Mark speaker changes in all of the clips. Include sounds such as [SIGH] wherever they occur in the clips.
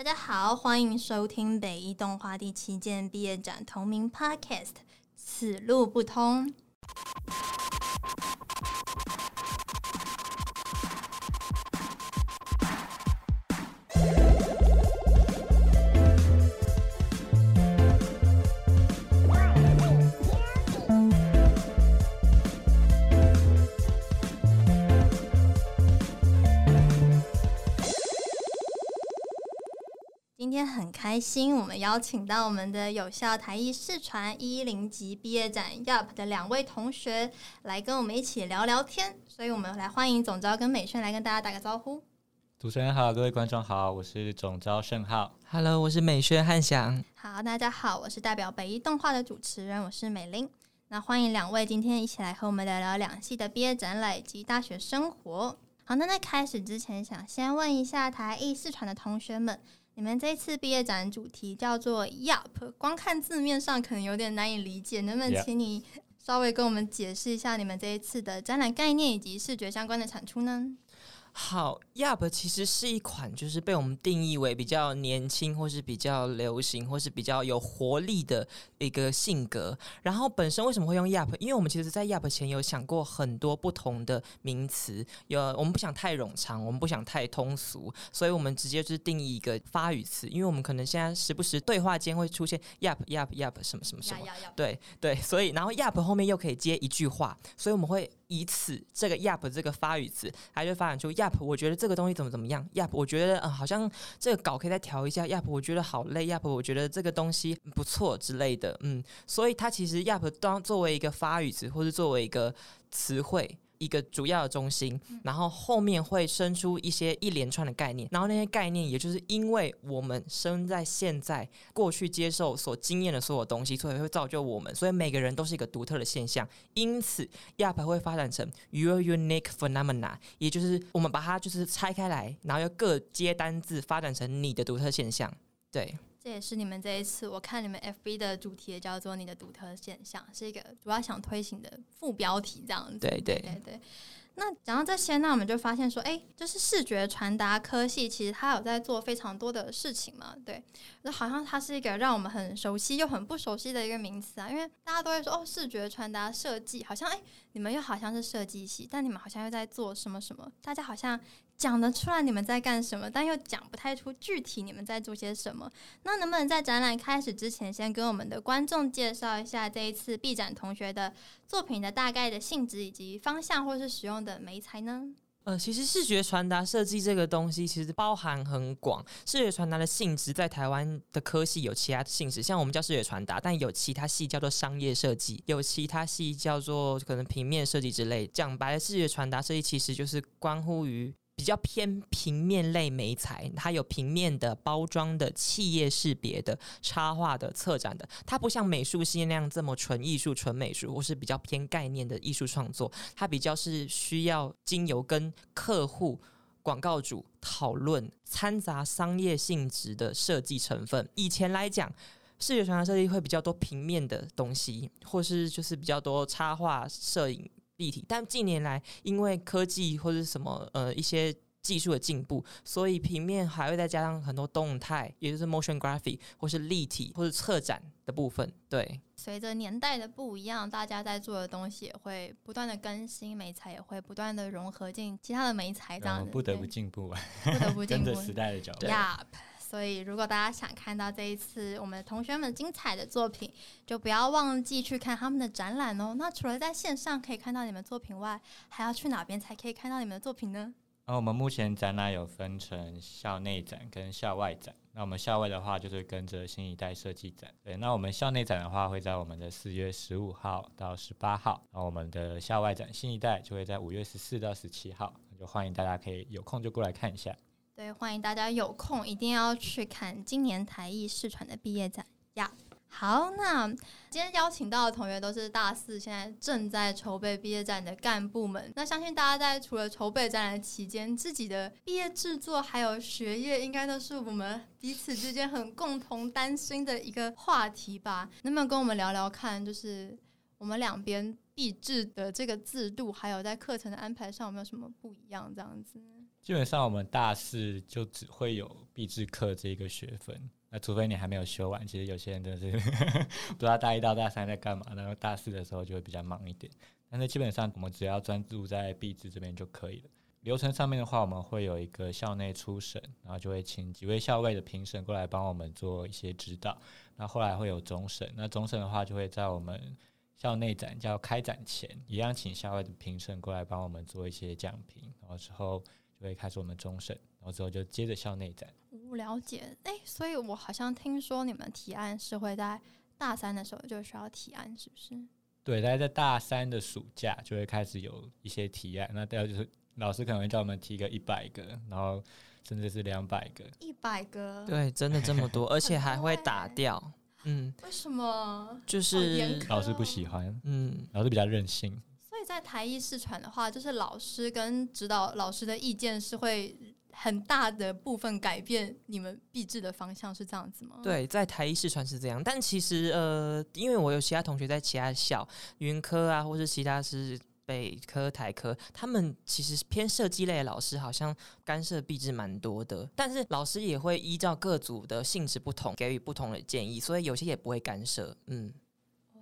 Speaker 1: 大家好，欢迎收听北艺动画第七届毕业展同名 Podcast《此路不通》。天很开心，我们邀请到我们的有效台艺视传一零级毕业展 UP 的两位同学来跟我们一起聊聊天，所以我们来欢迎总招跟美萱来跟大家打个招呼。
Speaker 2: 主持人好，各位观众好，我是总招盛浩。
Speaker 3: Hello，我是美萱汉翔。
Speaker 1: 好，大家好，我是代表北艺动画的主持人，我是美玲。那欢迎两位今天一起来和我们聊聊两系的毕业展览以及大学生活。好，那在开始之前，想先问一下台艺视传的同学们。你们这次毕业展主题叫做 “Yup”，光看字面上可能有点难以理解，能不能请你稍微跟我们解释一下你们这一次的展览概念以及视觉相关的产出呢？
Speaker 3: 好，Yup 其实是一款就是被我们定义为比较年轻或是比较流行或是比较有活力的一个性格。然后本身为什么会用 Yup？因为我们其实，在 Yup 前有想过很多不同的名词，有我们不想太冗长，我们不想太通俗，所以我们直接就是定义一个发语词。因为我们可能现在时不时对话间会出现 Yup Yup Yup 什么什么什么，对对，所以然后 Yup 后面又可以接一句话，所以我们会。以此这个 “yap” 这个发语词，它就发展出 “yap”。我觉得这个东西怎么怎么样，“yap” 我觉得嗯，好像这个稿可以再调一下。，“yap” 我觉得好累。，“yap” 我觉得这个东西不错之类的。嗯，所以它其实 “yap” 当作为一个发语词，或是作为一个词汇。一个主要的中心，然后后面会生出一些一连串的概念，然后那些概念，也就是因为我们生在现在，过去接受所经验的所有东西，所以会造就我们，所以每个人都是一个独特的现象。因此，Yup 会发展成 Your Unique Phenomena，也就是我们把它就是拆开来，然后又各接单字，发展成你的独特现象。对。
Speaker 1: 这也是你们这一次，我看你们 FB 的主题也叫做“你的独特现象”，是一个主要想推行的副标题，这样子。
Speaker 3: 对对
Speaker 1: 对对。那讲到这些，那我们就发现说，哎，就是视觉传达科系，其实它有在做非常多的事情嘛。对，就好像它是一个让我们很熟悉又很不熟悉的一个名词啊，因为大家都会说，哦，视觉传达设计，好像哎，你们又好像是设计系，但你们好像又在做什么什么，大家好像。讲得出来你们在干什么，但又讲不太出具体你们在做些什么。那能不能在展览开始之前，先跟我们的观众介绍一下这一次 B 展同学的作品的大概的性质以及方向，或是使用的媒材呢？
Speaker 3: 呃，其实视觉传达设计这个东西其实包含很广。视觉传达的性质在台湾的科系有其他的性质，像我们叫视觉传达，但有其他系叫做商业设计，有其他系叫做可能平面设计之类。讲白了，视觉传达设计其实就是关乎于。比较偏平面类媒材，它有平面的、包装的、企业识别的、插画的、策展的。它不像美术系那样这么纯艺术、纯美术，或是比较偏概念的艺术创作。它比较是需要经由跟客户、广告主讨论，掺杂商业性质的设计成分。以前来讲，视觉传达设计会比较多平面的东西，或是就是比较多插画、摄影。立体，但近年来因为科技或者什么呃一些技术的进步，所以平面还会再加上很多动态，也就是 motion graphic 或是立体或是策展的部分。对，
Speaker 1: 随着年代的不一样，大家在做的东西也会不断的更新，美材也会不断的融合进其他的美材，这样
Speaker 2: 不得不进步，
Speaker 1: 不得不进步，
Speaker 2: 跟着时代的脚步。
Speaker 1: 所以，如果大家想看到这一次我们同学们精彩的作品，就不要忘记去看他们的展览哦。那除了在线上可以看到你们作品外，还要去哪边才可以看到你们的作品呢？
Speaker 2: 那我们目前展览有分成校内展跟校外展。那我们校外的话，就是跟着新一代设计展。对，那我们校内展的话，会在我们的四月十五号到十八号。那我们的校外展新一代就会在五月十四到十七号。就欢迎大家可以有空就过来看一下。
Speaker 1: 对，欢迎大家有空一定要去看今年台艺视传的毕业展呀。好，那今天邀请到的同学都是大四，现在正在筹备毕业展的干部们。那相信大家在除了筹备展览期间，自己的毕业制作还有学业，应该都是我们彼此之间很共同担心的一个话题吧？能不能跟我们聊聊看，就是我们两边毕制的这个制度，还有在课程的安排上有没有什么不一样？这样子。
Speaker 2: 基本上我们大四就只会有毕制课这一个学分，那除非你还没有修完。其实有些人真的是 [LAUGHS] 不知道大一到大三在干嘛，然后大四的时候就会比较忙一点。但是基本上我们只要专注在毕制这边就可以了。流程上面的话，我们会有一个校内初审，然后就会请几位校外的评审过来帮我们做一些指导。那后来会有终审，那终审的话就会在我们校内展叫开展前，一样请校外的评审过来帮我们做一些讲评，然后之后就会开始我们终审，然后之后就接着校内展。
Speaker 1: 我了解，哎，所以我好像听说你们提案是会在大三的时候就需要提案，是不是？
Speaker 2: 对，大概在大三的暑假就会开始有一些提案，那第二就是。老师可能会叫我们提个一百个，然后甚至是两百个。
Speaker 1: 一百个？
Speaker 3: 对，真的这么多，而且还会打掉。
Speaker 1: 嗯，为什么？
Speaker 3: 就是
Speaker 2: 老师不喜欢。嗯，老师比较任性。
Speaker 1: 所以在台艺试传的话，就是老师跟指导老师的意见是会很大的部分改变你们毕制的方向，是这样子吗？
Speaker 3: 对，在台艺试传是这样，但其实呃，因为我有其他同学在其他校，云科啊，或是其他是。北科、台科，他们其实偏设计类的老师，好像干涉毕制蛮多的。但是老师也会依照各组的性质不同，给予不同的建议，所以有些也不会干涉。嗯，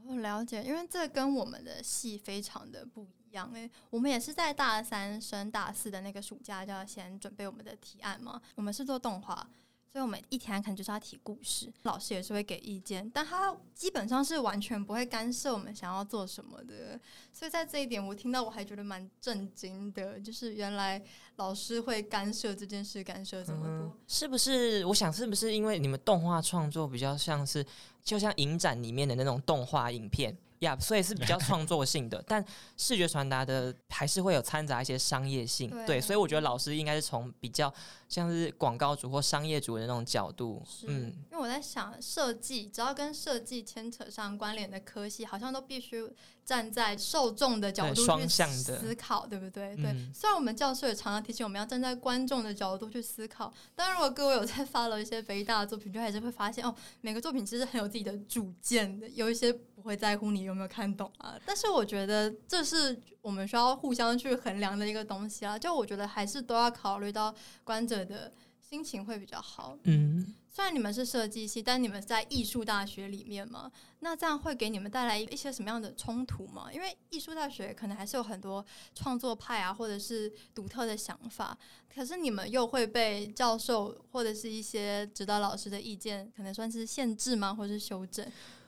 Speaker 1: 我了解，因为这跟我们的戏非常的不一样。诶，我们也是在大三升大四的那个暑假就要先准备我们的提案嘛。我们是做动画。所以，我们一天可能就是要提故事，老师也是会给意见，但他基本上是完全不会干涉我们想要做什么的。所以在这一点，我听到我还觉得蛮震惊的，就是原来老师会干涉这件事，干涉这么多，
Speaker 3: 是不是？我想是不是因为你们动画创作比较像是，就像影展里面的那种动画影片？呀，所以是比较创作性的，但视觉传达的还是会有掺杂一些商业性，对，所以我觉得老师应该是从比较像是广告主或商业主的那种角度，
Speaker 1: 嗯，因为我在想设计，只要跟设计牵扯上关联的科系，好像都必须。站在受众的角度去思考，对不对？对。虽然我们教授也常常提醒我们要站在观众的角度去思考，但如果各位有在发了一些肥大的作品，就还是会发现哦，每个作品其实很有自己的主见的，有一些不会在乎你有没有看懂啊。但是我觉得这是我们需要互相去衡量的一个东西啊。就我觉得还是都要考虑到观者的心情会比较好。嗯。虽然你们是设计系，但你们在艺术大学里面嘛，那这样会给你们带来一些什么样的冲突吗？因为艺术大学可能还是有很多创作派啊，或者是独特的想法，可是你们又会被教授或者是一些指导老师的意见，可能算是限制吗，或者是修正？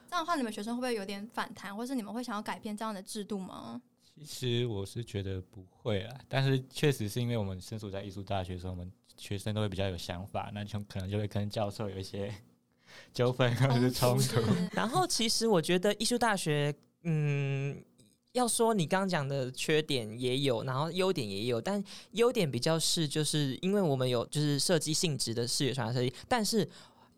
Speaker 1: 这样的话，你们学生会不会有点反弹，或是你们会想要改变这样的制度吗？
Speaker 2: 其实我是觉得不会啊，但是确实是因为我们身处在艺术大学，所以我们。学生都会比较有想法，那就可能就会跟教授有一些 [LAUGHS] 纠纷或者是冲突。[LAUGHS]
Speaker 3: 然后，其实我觉得艺术大学，嗯，要说你刚刚讲的缺点也有，然后优点也有，但优点比较是，就是因为我们有就是设计性质的视觉传达设计，但是。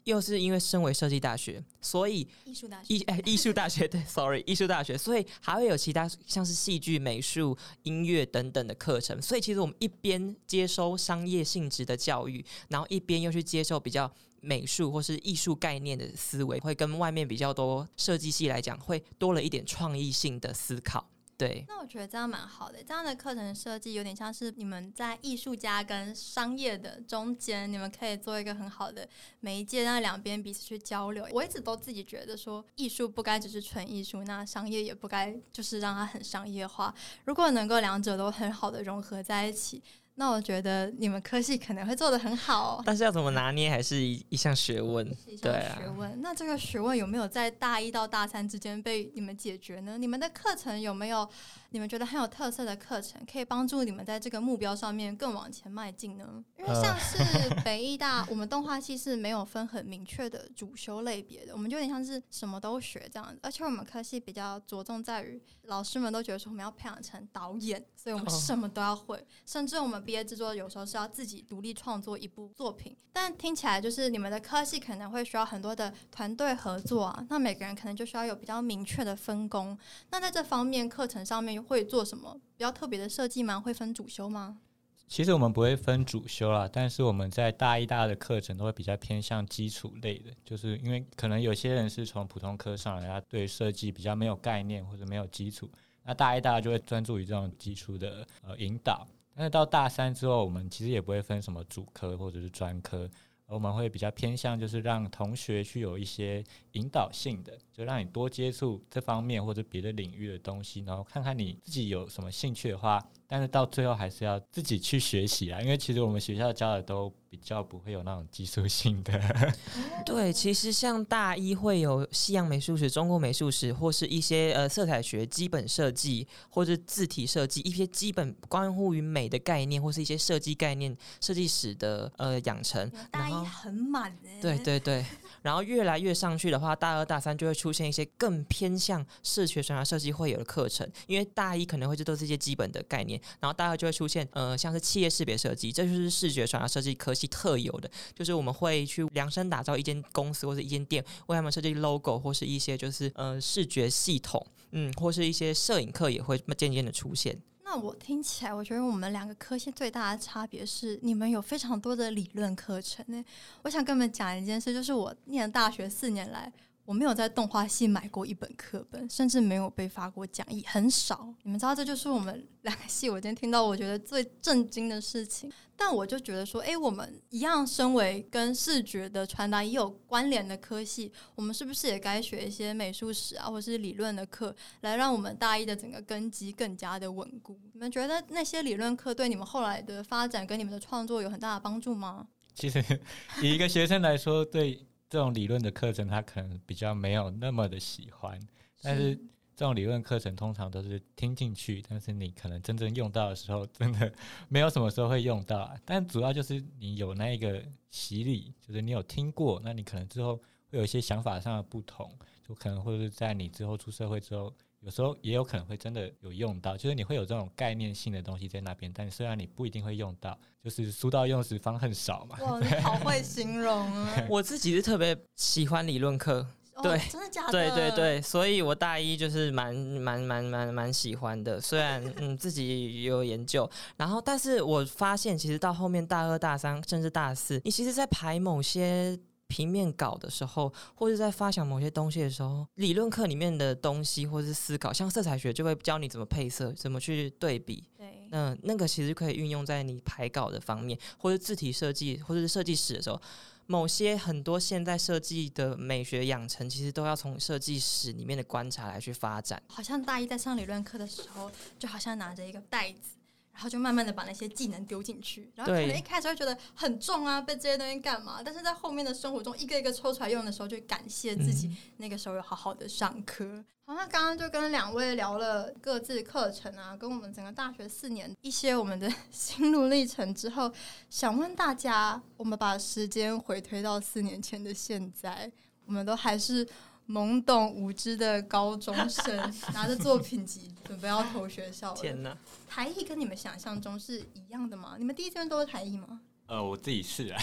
Speaker 3: 又是因为身为设计大学，所以
Speaker 1: 艺术大学艺
Speaker 3: 哎艺术大学 [LAUGHS] 对，sorry 艺术大学，所以还会有其他像是戏剧、美术、音乐等等的课程。所以其实我们一边接收商业性质的教育，然后一边又去接受比较美术或是艺术概念的思维，会跟外面比较多设计系来讲，会多了一点创意性的思考。对，
Speaker 1: 那我觉得这样蛮好的。这样的课程设计有点像是你们在艺术家跟商业的中间，你们可以做一个很好的媒介，让两边彼此去交流。我一直都自己觉得说，艺术不该只是纯艺术，那商业也不该就是让它很商业化。如果能够两者都很好的融合在一起。那我觉得你们科系可能会做的很好，
Speaker 3: 但是要怎么拿捏还是一一项学问。
Speaker 1: 对啊，学问。那这个学问有没有在大一到大三之间被你们解决呢？你们的课程有没有你们觉得很有特色的课程，可以帮助你们在这个目标上面更往前迈进呢？因为像是 [LAUGHS] 北艺大，我们动画系是没有分很明确的主修类别的，我们就有点像是什么都学这样子。而且我们科系比较着重在于，老师们都觉得说我们要培养成导演，所以我们什么都要会，甚至我们。毕业制作有时候是要自己独立创作一部作品，但听起来就是你们的科系可能会需要很多的团队合作啊。那每个人可能就需要有比较明确的分工。那在这方面，课程上面会做什么比较特别的设计吗？会分主修吗？
Speaker 2: 其实我们不会分主修啦，但是我们在大一、大二的课程都会比较偏向基础类的，就是因为可能有些人是从普通科上来，他对设计比较没有概念或者没有基础，那大一、大二就会专注于这种基础的呃引导。但是到大三之后，我们其实也不会分什么主科或者是专科，我们会比较偏向就是让同学去有一些引导性的，就让你多接触这方面或者别的领域的东西，然后看看你自己有什么兴趣的话。但是到最后还是要自己去学习啊，因为其实我们学校教的都比较不会有那种技术性的。[LAUGHS]
Speaker 3: 对，其实像大一会有西洋美术史、中国美术史，或是一些呃色彩学基本设计，或是字体设计，一些基本关乎于美的概念，或是一些设计概念、设计史的呃养成。
Speaker 1: 大一很满哎。
Speaker 3: 对对对。然后越来越上去的话，大二大三就会出现一些更偏向视觉传达设计会有的课程，因为大一可能会这都是一些基本的概念，然后大二就会出现呃像是企业识别设计，这就是视觉传达设计科系特有的，就是我们会去量身打造一间公司或者一间店，为他们设计 logo 或是一些就是呃视觉系统，嗯，或是一些摄影课也会渐渐的出现。
Speaker 1: 那我听起来，我觉得我们两个科系最大的差别是，你们有非常多的理论课程呢。我想跟你们讲一件事，就是我念大学四年来。我没有在动画系买过一本课本，甚至没有被发过讲义，很少。你们知道，这就是我们两个系我今天听到我觉得最震惊的事情。但我就觉得说，哎，我们一样身为跟视觉的传达也有关联的科系，我们是不是也该学一些美术史啊，或是理论的课，来让我们大一的整个根基更加的稳固？你们觉得那些理论课对你们后来的发展跟你们的创作有很大的帮助吗？
Speaker 2: 其实，[LAUGHS] 以一个学生来说，对。这种理论的课程，他可能比较没有那么的喜欢，但是这种理论课程通常都是听进去，但是你可能真正用到的时候，真的没有什么时候会用到。[LAUGHS] 但主要就是你有那一个洗礼，就是你有听过，那你可能之后会有一些想法上的不同，就可能会是在你之后出社会之后。有时候也有可能会真的有用到，就是你会有这种概念性的东西在那边，但虽然你不一定会用到，就是书到用时方恨少嘛。
Speaker 1: 哇，好会形容啊！[LAUGHS]
Speaker 3: 我自己是特别喜欢理论课，对，
Speaker 1: 真的假的？
Speaker 3: 对对对，所以我大一就是蛮蛮蛮蛮蛮喜欢的，虽然嗯自己有研究，然后但是我发现其实到后面大二大三甚至大四，你其实在排某些。平面稿的时候，或者在发想某些东西的时候，理论课里面的东西或者是思考，像色彩学就会教你怎么配色，怎么去对比。
Speaker 1: 对，
Speaker 3: 那那个其实可以运用在你排稿的方面，或者字体设计，或者是设计史的时候，某些很多现在设计的美学养成，其实都要从设计史里面的观察来去发展。
Speaker 1: 好像大一在上理论课的时候，就好像拿着一个袋子。然后就慢慢的把那些技能丢进去，然后可能一开始会觉得很重啊，背这些东西干嘛？但是在后面的生活中，一个一个抽出来用的时候，就感谢自己那个时候有好好的上课。好，那刚刚就跟两位聊了各自课程啊，跟我们整个大学四年一些我们的 [LAUGHS] 心路历程之后，想问大家，我们把时间回推到四年前的现在，我们都还是。懵懂无知的高中生 [LAUGHS] 拿着作品集准备要投学校。
Speaker 3: 天哪！
Speaker 1: 台艺跟你们想象中是一样的吗？你们第一志愿都是台艺吗？
Speaker 2: 呃，我自己是啊。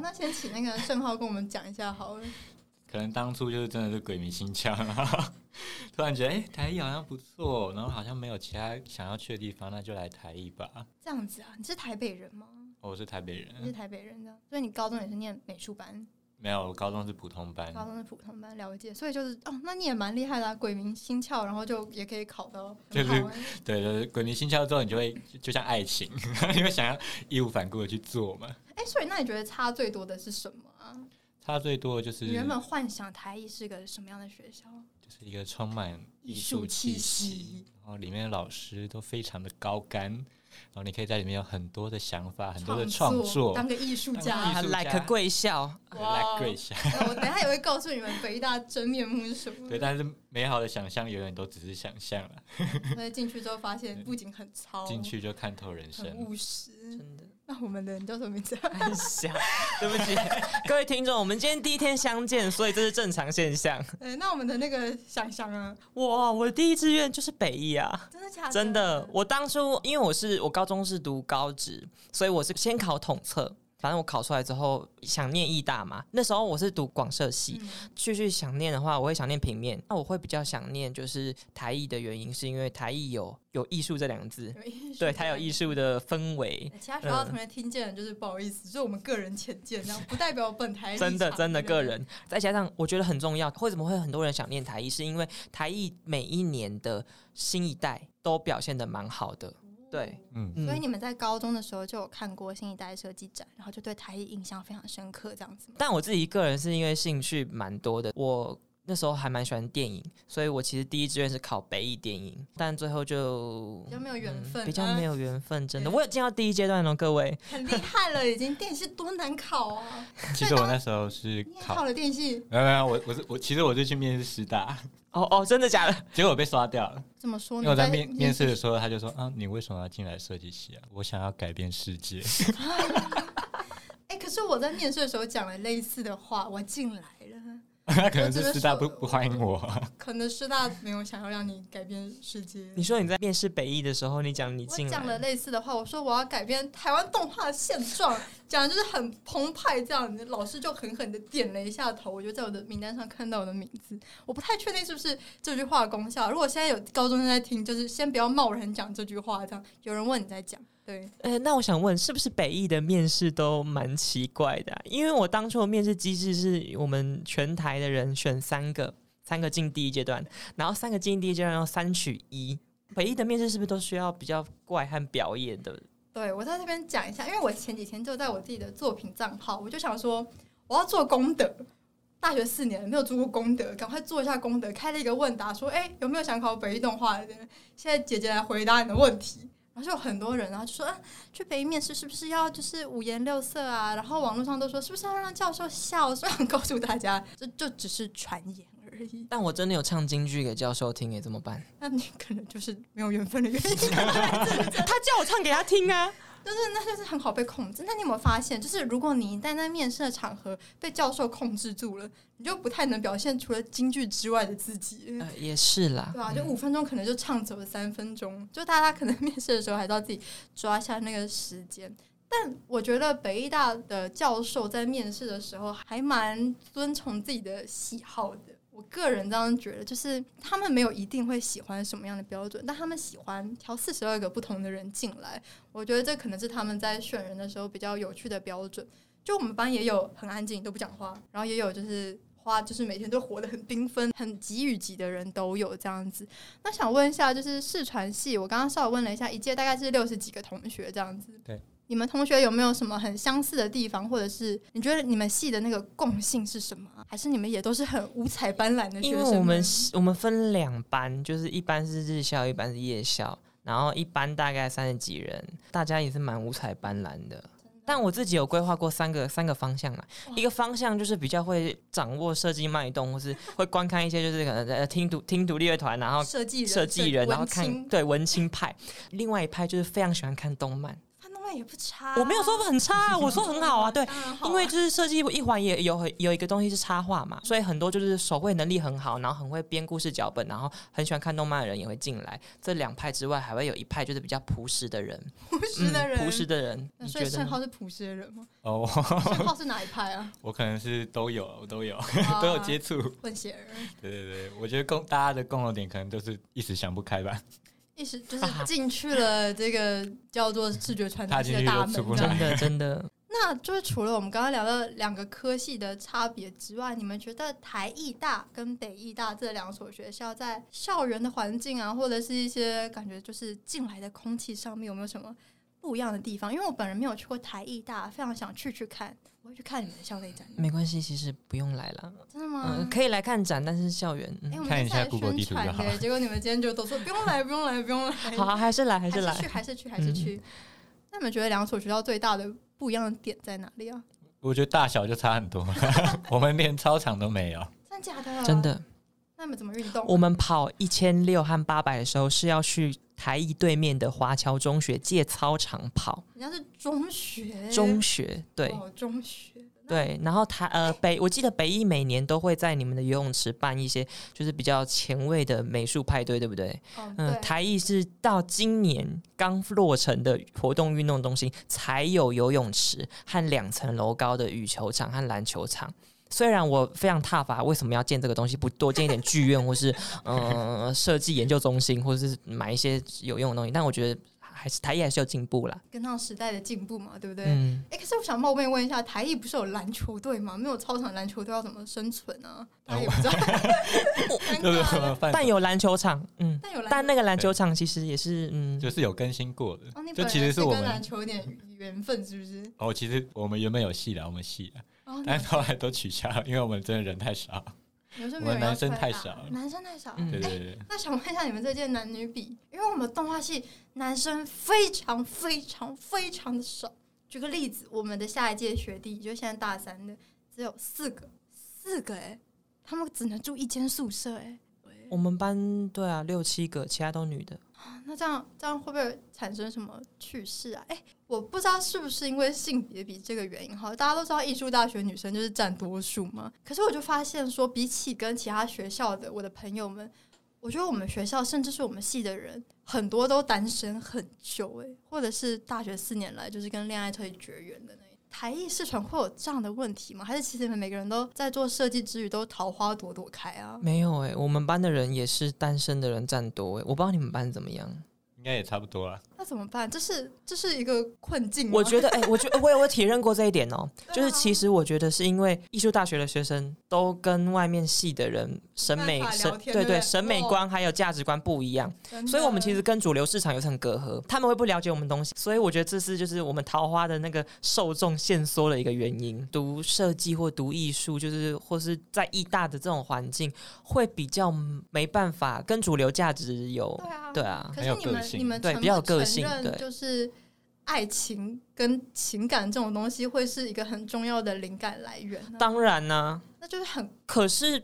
Speaker 1: 那先请那个盛浩跟我们讲一下好了。
Speaker 2: 可能当初就是真的是鬼迷心窍，[LAUGHS] 突然觉得哎台艺好像不错，然后好像没有其他想要去的地方，那就来台艺吧。
Speaker 1: 这样子啊？你是台北人吗？
Speaker 2: 我是台北人。
Speaker 1: 你是台北人的，所以你高中也是念美术班。
Speaker 2: 没有，我高中是普通班。
Speaker 1: 高中是普通班，了解。所以就是哦，那你也蛮厉害的，鬼迷心窍，然后就也可以考到。
Speaker 2: 就是对对，鬼迷心窍之后，你就会就像爱情，[LAUGHS] 你会想要义无反顾的去做嘛。
Speaker 1: 哎，所以那你觉得差最多的是什么啊？
Speaker 2: 差最多的就是
Speaker 1: 你原本幻想台艺是个什么样的学校？
Speaker 2: 就是一个充满艺术气息，然后里面的老师都非常的高干。然后你可以在里面有很多的想法，很多的创作，
Speaker 1: 当个艺术家
Speaker 3: ，like 贵校
Speaker 2: ，like 贵校。[LAUGHS] [LAUGHS]
Speaker 1: 我等下也会告诉你们北大真面目是什么。
Speaker 2: 对，但是美好的想象永远都只是想象了。[LAUGHS]
Speaker 1: 所以进去之后发现不仅很糙，
Speaker 2: 进去就看透人生，
Speaker 1: 务实，
Speaker 3: 真的。
Speaker 1: 那我们的人叫什么名字？[LAUGHS]
Speaker 3: 很小，对不起，[LAUGHS] 各位听众，我们今天第一天相见，所以这是正常现象。[LAUGHS]
Speaker 1: 哎，那我们的那个想象啊，
Speaker 3: 哇，我的第一志愿就是北艺
Speaker 1: 啊，真的假的？
Speaker 3: 真的，我当初因为我是我高中是读高职，所以我是先考统测。反正我考出来之后想念艺大嘛，那时候我是读广设系，继续想念的话，我会想念平面。那我会比较想念就是台艺的原因，是因为台艺有有艺术这两个字，对，它有艺术的氛围。
Speaker 1: 其他学校同学听见就是不好意思，就是我们个人浅见，这样不代表本台
Speaker 3: 真的真的个人。再加上我觉得很重要，为什么会很多人想念台艺，是因为台艺每一年的新一代都表现的蛮好的。对，
Speaker 2: 嗯，
Speaker 3: 嗯
Speaker 1: 所以你们在高中的时候就有看过新一代设计展，然后就对台艺印象非常深刻，这样子？
Speaker 3: 但我自己个人是因为兴趣蛮多的，我那时候还蛮喜欢电影，所以我其实第一志愿是考北艺电影，但最后就
Speaker 1: 比较没有缘分、
Speaker 3: 嗯比较没有缘分，真的。我有进到第一阶段哦，各位。
Speaker 1: 很厉害了，已经电视多难考啊！[LAUGHS]
Speaker 2: 其实我那时候是 [LAUGHS]
Speaker 1: 考
Speaker 2: 考，
Speaker 1: 了电视，
Speaker 2: 没有没有，我我是我，其实我就去面试师大，
Speaker 3: 哦哦，真的假的？
Speaker 2: 结果被刷掉了。
Speaker 1: 怎么说呢？
Speaker 2: 因为我在面面试的时候，他就说啊，你为什么要进来设计系啊？我想要改变世界。[LAUGHS]
Speaker 1: 哎、可是我在面试的时候讲了类似的话，我进来 [LAUGHS]
Speaker 2: 可能
Speaker 1: 我只能
Speaker 2: 是师大不不欢迎我。[LAUGHS]
Speaker 1: 可能师大没有想要让你改变世界。
Speaker 3: 你说你在面试北艺的时候，你讲你
Speaker 1: 讲了，类似的话，我说我要改变台湾动画的现状，[LAUGHS] 讲的就是很澎湃这样子。老师就狠狠的点了一下头，我就在我的名单上看到我的名字。我不太确定是不是这句话的功效。如果现在有高中生在听，就是先不要贸然讲这句话，这样有人问你在讲。对，
Speaker 3: 呃，那我想问，是不是北艺的面试都蛮奇怪的啊、因为我当初的面试机制是我们全台的人选三个，三个进第一阶段，然后三个进第一阶段要三取一。北艺的面试是不是都需要比较怪和表演的？
Speaker 1: 对我在这边讲一下，因为我前几天就在我自己的作品账号，我就想说我要做功德。大学四年没有做过功德，赶快做一下功德。开了一个问答，说：“哎、有没有想考北艺动画的人？现在姐姐来回答你的问题。”然后就有很多人，然后就说：“啊，去北医面试是不是要就是五颜六色啊？”然后网络上都说是不是要让教授笑？所以想告诉大家，这就只是传言而已。
Speaker 3: 但我真的有唱京剧给教授听，诶，怎么办？
Speaker 1: 那你可能就是没有缘分的原因。[LAUGHS]
Speaker 3: 他叫我唱给他听啊。
Speaker 1: 就是那就是很好被控制。那你有没有发现，就是如果你在面试的场合被教授控制住了，你就不太能表现除了京剧之外的自己，
Speaker 3: 呃，也是啦，
Speaker 1: 对吧、就五分钟可能就唱走了三分钟，就大家可能面试的时候还是要自己抓一下那个时间。但我觉得北医大的教授在面试的时候还蛮遵从自己的喜好的。我个人这样觉得，就是他们没有一定会喜欢什么样的标准，但他们喜欢挑四十二个不同的人进来。我觉得这可能是他们在选人的时候比较有趣的标准。就我们班也有很安静都不讲话，然后也有就是花就是每天都活得很缤纷、很急与急的人都有这样子。那想问一下，就是视传系，我刚刚稍微问了一下，一届大概是六十几个同学这样子。
Speaker 2: 对。
Speaker 1: 你们同学有没有什么很相似的地方，或者是你觉得你们系的那个共性是什么啊？还是你们也都是很五彩斑斓的学生？
Speaker 3: 因为我们我们分两班，就是一班是日校，一班是夜校，然后一班大概三十几人，大家也是蛮五彩斑斓的。但我自己有规划过三个三个方向嘛，一个方向就是比较会掌握设计脉动，或是会观看一些就是可能呃听独听独立乐团，然后
Speaker 1: 设计、
Speaker 3: 设计人，然后看对文青派。另外一派就是非常喜欢看动漫，
Speaker 1: 也不差啊、
Speaker 3: 我没有说很差啊，[LAUGHS] 我说很好啊，对，因为就是设计一环也有有一个东西是插画嘛，所以很多就是手绘能力很好，然后很会编故事脚本，然后很喜欢看动漫的人也会进来。这两派之外，还会有一派就是比较朴实的人，
Speaker 1: 朴实的人，
Speaker 3: 嗯朴实的人，
Speaker 1: 那所以
Speaker 3: 你觉得呢？
Speaker 1: 盛浩是朴实的人吗？
Speaker 2: 哦，
Speaker 1: 盛浩是哪一派啊？[LAUGHS]
Speaker 2: 我可能是都有，我都有 [LAUGHS] 都有接触。
Speaker 1: 混血儿，
Speaker 2: 对对对，我觉得共大家的共同点可能都是一时想不开吧。
Speaker 1: 意思 [LAUGHS] 就是进去了这个叫做视觉传达系的大门 [LAUGHS]
Speaker 3: 真的真的，
Speaker 1: 那就是除了我们刚刚聊的两个科系的差别之外，你们觉得台艺大跟北艺大这两所学校在校园的环境啊，或者是一些感觉就是进来的空气上面有没有什么不一样的地方？因为我本人没有去过台艺大，非常想去去看，我会去看你们的校内展。
Speaker 3: 没关系，其实不用来了，
Speaker 1: 真的吗？
Speaker 3: 嗯，可以来看展，但是校园，
Speaker 2: 看一下
Speaker 1: 在
Speaker 2: Google
Speaker 1: 宣
Speaker 2: 地图就好
Speaker 1: 结果你们今天就都说不用来，不用来，不用来，
Speaker 3: 好，还是来，还
Speaker 1: 还
Speaker 3: 是来
Speaker 1: 去，，还是去，还是去。那你们觉得两所学校最大的不一样的点在哪里啊？
Speaker 2: 我觉得大小就差很多，[LAUGHS] 我们连操场都没有。
Speaker 1: 真的假的？
Speaker 3: 真。的。
Speaker 1: 那你们怎么运动？
Speaker 3: 我们跑一千六和八百的时候是要去台艺对面的华侨中学借操场跑，
Speaker 1: 人家是中学，
Speaker 3: 中学对。
Speaker 1: 哦，中学。
Speaker 3: 对，然后台呃北，我记得北艺每年都会在你们的游泳池办一些就是比较前卫的美术派对，对不对？
Speaker 1: 哦，
Speaker 3: 嗯，台艺是到今年刚落成的活动运动中心才有游泳池和两层楼高的羽球场和篮球场。虽然我非常踏伐，为什么要建这个东西？不多建一点剧院，或是嗯 [LAUGHS] 设计研究中心，或者是买一些有用的东西，但我觉得还是台艺还是有进步啦。
Speaker 1: 跟上时代的进步嘛，对不对？
Speaker 3: 嗯，
Speaker 1: 哎、可是我想冒昧问一下，台艺不是有篮球队吗？没有操场篮球队要怎么生存啊？大家也不知道，[LAUGHS]
Speaker 3: 但有篮球场，嗯，
Speaker 1: 但有篮球，
Speaker 3: 但那个篮球场其实也是，嗯，
Speaker 2: 就是有更新过的
Speaker 1: 哦，你，
Speaker 2: 就
Speaker 1: 本来是
Speaker 2: 其实我们
Speaker 1: 跟篮球有点缘分，是不是？
Speaker 2: 哦，其实我们原本有戏的，我们戏的，
Speaker 1: 哦，
Speaker 2: 但是后来都取消了，因为我们真的人太少。我们男生太少了
Speaker 1: 男生太少。
Speaker 3: 嗯
Speaker 2: 对对对，
Speaker 1: 那想问一下，你们这届男女比？因为我们动画系男生非常非常非常的少。举个例子，我们的下一届学弟，就现在大三的，只有四个，四个哎、他们只能住一间宿舍哎、
Speaker 3: 我们班对啊六七个，其他都女的。
Speaker 1: 那这样这样会不会产生什么趣事啊？哎、我不知道是不是因为性别比这个原因哈，大家都知道艺术大学女生就是占多数嘛。可是我就发现说，比起跟其他学校的我的朋友们，我觉得我们学校甚至是我们系的人，很多都单身很久哎、或者是大学四年来就是跟恋爱彻底绝缘的。台艺视传会有这样的问题吗？还是其实你们每个人都在做设计之余都桃花朵朵开啊？
Speaker 3: 没有哎、我们班的人也是单身的人占多哎、我不知道你们班怎么样。
Speaker 2: 应该也差不多了。
Speaker 1: 那怎么办？这是这是一个困境？
Speaker 3: 我觉得哎、我觉得我有我有体认过这一点哦、[LAUGHS] 就是其实我觉得是因为艺术大学的学生都跟外面系的人审美审
Speaker 1: 对对
Speaker 3: 对审美
Speaker 1: 哦
Speaker 3: 观还有价值观不一样，所以我们其实跟主流市场有层隔阂，他们会不了解我们东西，所以我觉得这是就是我们桃花的那个受众限缩的一个原因。读设计或读艺术，就是或是在艺大的这种环境，会比较没办法跟主流价值有
Speaker 1: 对啊，
Speaker 3: 对啊
Speaker 1: 可是你
Speaker 2: 很有个性
Speaker 1: 你们
Speaker 3: 对比较个性
Speaker 1: 就是爱情跟情感这种东西会是一个很重要的灵感来源呢、
Speaker 3: 当然呢、
Speaker 1: 那就是很
Speaker 3: 可是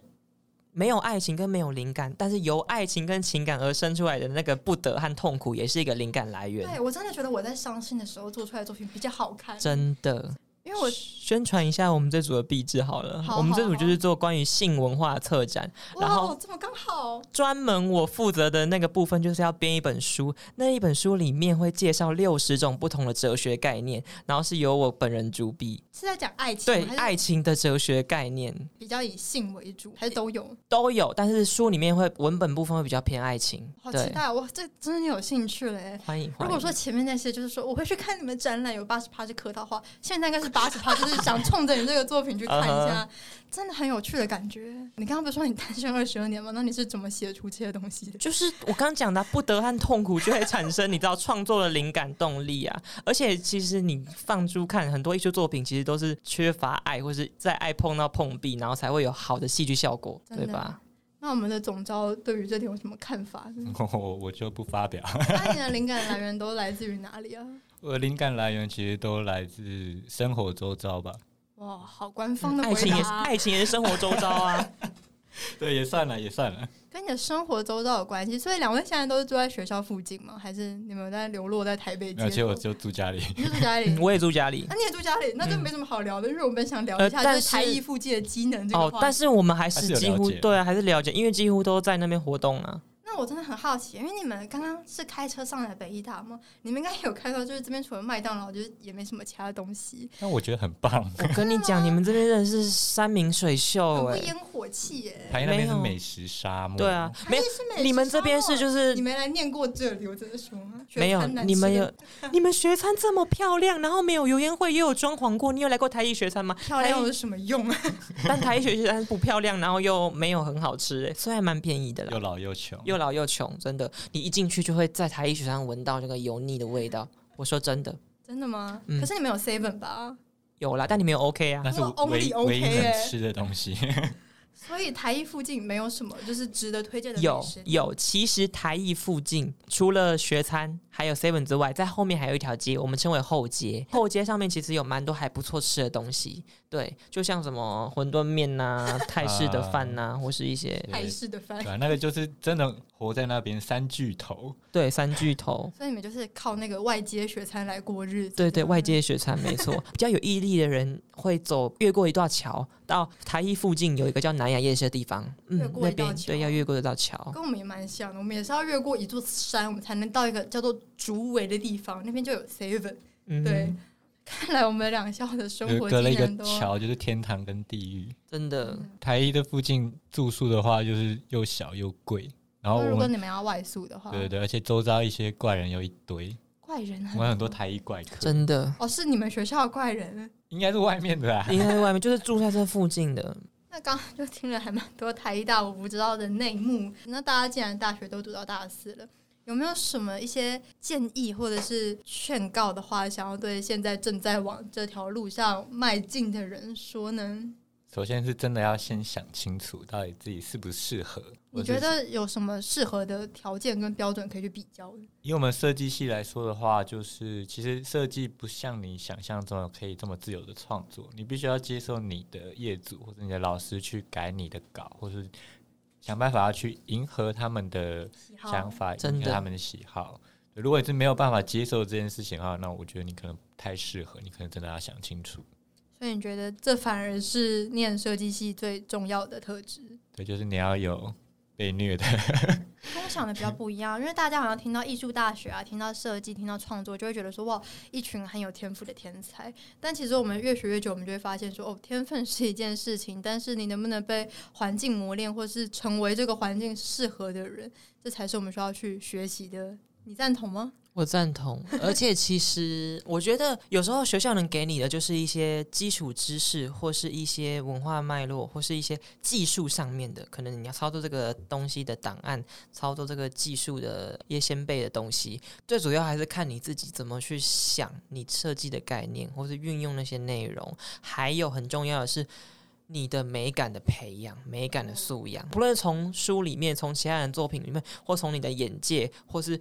Speaker 3: 没有爱情跟没有灵感，但是由爱情跟情感而生出来的那个不得和痛苦，也是一个灵感来源。
Speaker 1: 对我真的觉得我在伤心的时候做出来的作品比较好看，
Speaker 3: 真的，
Speaker 1: 因为我
Speaker 3: 宣传一下我们这组的壁纸好了。
Speaker 1: 好
Speaker 3: 我们这组就是做关于性文化的策展，然后
Speaker 1: 哇，这么刚好，
Speaker 3: 专门我负责的那个部分就是要编一本书，那一本书里面会介绍六十种不同的哲学概念，然后是由我本人主笔，
Speaker 1: 是在讲爱情
Speaker 3: 对爱情的哲学概念
Speaker 1: 比较以性为主，还是都有？
Speaker 3: 都有，但是书里面会文本部分会比较偏爱情。
Speaker 1: 好期待，我这真的有兴趣嘞。
Speaker 3: 欢迎欢迎。
Speaker 1: 如果说前面那些就是说我会去看你们展览，有八十趴是客套话，现在应该是八十趴，就是想冲着你这个作品去看一
Speaker 3: 嗯
Speaker 1: 下，[LAUGHS] 真的很有趣的感觉。你刚刚不是说你单身二十二年吗？那你是怎么写出这些东西的？
Speaker 3: 就是我刚刚讲的不得和痛苦就会产生你知道创作的灵感动力啊，而且其实你放诸看很多艺术作品，其实都是缺乏爱，或是在爱碰到碰壁，然后才会有好的戏剧效果，对吧？
Speaker 1: 那我们的总招对于这点有什么看法？
Speaker 2: 我 [LAUGHS] 我就不发表。
Speaker 1: 那你的灵感来源都来自于哪里啊？[LAUGHS]
Speaker 2: 我的灵感来源其实都来自生活周遭吧。
Speaker 1: 哇，好官方的
Speaker 3: 爱情也是，爱情也是生活周遭啊，[LAUGHS] [LAUGHS]
Speaker 2: 对，也算了，也算了。
Speaker 1: 跟你的生活周遭有关系。所以两位现在都是住在学校附近吗？还是你们有在流落在台北街
Speaker 2: 而且我？就住家里。
Speaker 1: 你就住家里
Speaker 3: 嗯，我也住家里
Speaker 1: 啊，。你也住家里，那就没什么好聊的，因为我们想聊一下就是台艺附近的机能这个话，题。
Speaker 3: 哦但是我们还
Speaker 2: 还是
Speaker 3: 几乎对啊，还是了解，因为几乎都在那边活动啊。
Speaker 1: 那我真的很好奇，因为你们刚刚是开车上来北医大吗？你们应该有看到，就是这边除了麦当劳，就是也没什么其他的东西，
Speaker 2: 但我觉得很棒。[LAUGHS]
Speaker 3: 我跟你讲，你们这边真的是山明水
Speaker 1: 很
Speaker 3: 秀哎、
Speaker 1: 不烟火气耶。
Speaker 2: 台那边是美食沙漠。
Speaker 3: 对啊，没你们这边是就是
Speaker 1: 你没来念过这里，我真的说吗？
Speaker 3: 没有你们有你们学餐这么漂亮，然后没有油烟会，又有装潢过。你有来过台艺学餐吗？
Speaker 1: 漂亮有什么用啊？[LAUGHS]
Speaker 3: 但台艺学餐不漂亮，然后又没有很好吃，哎，虽然蛮便宜的啦又，
Speaker 2: 老又穷。
Speaker 3: 又老又穷，真的，你一进去就会在台艺学上闻到那个油腻的味道。我说真的，
Speaker 1: 真的吗？
Speaker 3: 嗯
Speaker 1: 可是你们有 seven 吧？
Speaker 3: 有啦，但你没有 OK 啊
Speaker 2: 那？是
Speaker 1: 哇
Speaker 2: 唯
Speaker 1: only OK
Speaker 2: 唯一能吃的东西。[LAUGHS]
Speaker 1: 所以台艺附近没有什么就是值得推荐的
Speaker 3: 有。有，其实台艺附近除了学餐还有 Seven 之外，在后面还有一条街，我们称为后街。后街上面其实有蛮多还不错吃的东西，对，就像什么馄饨面呐、泰式的饭呐、或是一些
Speaker 1: 泰式的饭
Speaker 2: 对，啊，那个就是真的活在那边三巨头。
Speaker 3: 对三巨头。[LAUGHS]
Speaker 1: 所以你们就是靠那个外街雪餐来过日子。
Speaker 3: 对对，外街雪餐没错。比较有毅力的人会走越过一道桥，到台一附近有一个叫南雅夜市的地方，嗯，那
Speaker 1: 一道桥
Speaker 3: 对要越过这道桥。
Speaker 1: 跟我们也蛮像的，我们也是要越过一座山，我们才能到一个叫做竹围的地方，那边就有 seven。
Speaker 3: 嗯，
Speaker 1: 对，看来我们两校的生活
Speaker 2: 就隔了一个
Speaker 1: 技能都
Speaker 2: 桥，就是天堂跟地狱。
Speaker 3: 真的。
Speaker 2: 台一的附近住宿的话，就是又小又贵，然后
Speaker 1: 如果你们要外宿的话，
Speaker 2: 对对对，而且周遭一些怪人有一堆，
Speaker 1: 怪人
Speaker 2: 我们很多台一怪客，
Speaker 3: 真的
Speaker 1: 哦，是你们学校的怪人。
Speaker 2: 应该是外面的啊。[LAUGHS]
Speaker 3: 应该在外面，就是住在这附近的。
Speaker 1: 那刚刚就听了还蛮多台一大我不知道的内幕。那大家既然大学都读到大四了，有没有什么一些建议或者是劝告的话，想要对现在正在往这条路上迈进的人说呢？
Speaker 2: 首先是真的要先想清楚，到底自己适不适合。
Speaker 1: 你
Speaker 2: 或者是
Speaker 1: 觉得有什么适合的条件跟标准可以去比较的？
Speaker 2: 以我们设计系来说的话，就是其实设计不像你想象中的可以这么自由的创作，你必须要接受你的业主或者你的老师去改你的稿，或是想办法要去迎合他们的想法，迎合他们的喜好。如果你是没有办法接受这件事情的话，那我觉得你可能不太适合，你可能真的要想清楚。
Speaker 1: 所以你觉得这反而是念设计系最重要的特质？
Speaker 2: 对，就是你要有被虐的，
Speaker 1: 跟我想的比较不一样，因为大家好像听到艺术大学啊，听到设计，听到创作，就会觉得说哇，一群很有天赋的天才。但其实我们越学越久，我们就会发现说，哦，天分是一件事情，但是你能不能被环境磨练，或是成为这个环境适合的人，这才是我们需要去学习的。你赞同吗？
Speaker 3: 我赞同，而且其实我觉得有时候学校能给你的就是一些基础知识，或是一些文化脉络，或是一些技术上面的，可能你要操作这个东西的档案，操作这个技术的一些先辈的东西。最主要还是看你自己怎么去想你设计的概念，或是运用那些内容。还有很重要的是。你的美感的培养，美感的素养，不论从书里面，从其他人作品里面，或从你的眼界，或是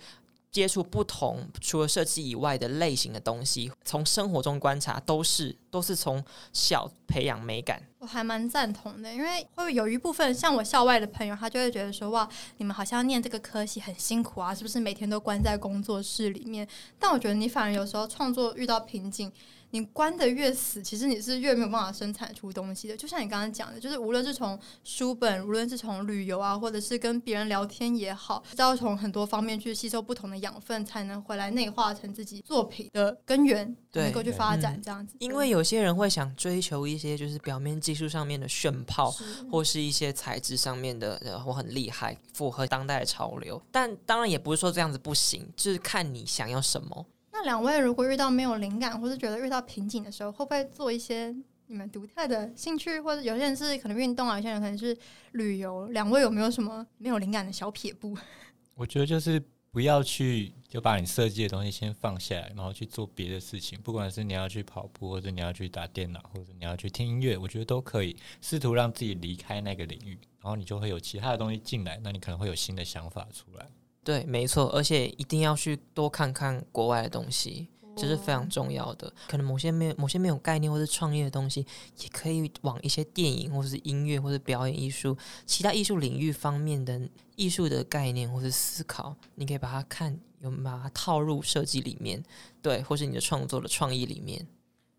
Speaker 3: 接触不同除了设计以外的类型的东西，从生活中观察，都是都是从小培养美感。
Speaker 1: 我还蛮赞同的，因为会有一部分像我校外的朋友，他就会觉得说哇，你们好像念这个科系很辛苦啊，是不是每天都关在工作室里面？但我觉得你反而有时候创作遇到瓶颈，你关的越死，其实你是越没有办法生产出东西的。就像你刚刚讲的，就是无论是从书本，无论是从旅游啊，或者是跟别人聊天也好，都要从很多方面去吸收不同的养分，才能回来内化成自己作品的根源，能够去发展
Speaker 3: 嗯
Speaker 1: 这样子。
Speaker 3: 因为有些人会想追求一些就是表面技术上面的炫炮，
Speaker 1: 是
Speaker 3: 或是一些材质上面的，呃，我很厉害，符合当代的潮流。但当然也不是说这样子不行，就是看你想要什么。
Speaker 1: 那两位如果遇到没有灵感，或是觉得遇到瓶颈的时候，会不会做一些你们独特的兴趣，或者有些人是可能运动啊，有些人可能是旅游？两位有没有什么没有灵感的小撇步？[LAUGHS]
Speaker 2: 我觉得就是不要去就把你设计的东西先放下来，然后去做别的事情，不管是你要去跑步，或者你要去打电脑，或者你要去听音乐，我觉得都可以试图让自己离开那个领域，然后你就会有其他的东西进来，那你可能会有新的想法出来。
Speaker 3: 对，没错，而且一定要去多看看国外的东西，这是非
Speaker 1: 哦
Speaker 3: 常重要的。可能某些没有某些没有概念或是创业的东西，也可以往一些电影或是音乐或者表演艺术、其他艺术领域方面的艺术的概念或是思考，你可以把它看，有把它套入设计里面，对，或是你的创作的创意里面。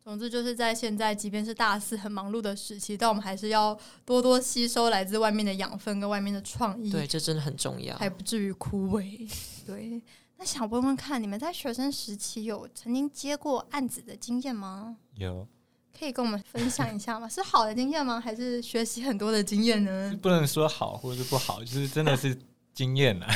Speaker 1: 总之就是在现在，即便是大四很忙碌的时期，但我们还是要多多吸收来自外面的养分跟外面的创意，
Speaker 3: 对，这真的很重要。
Speaker 1: 还不至于枯萎。对，那想问问看，你们在学生时期有曾经接过案子的经验吗？
Speaker 2: 有
Speaker 1: 可以跟我们分享一下吗？是好的经验吗？还是学习很多的经验呢？
Speaker 2: 不能说好或者是不好，就是真的是经验啊。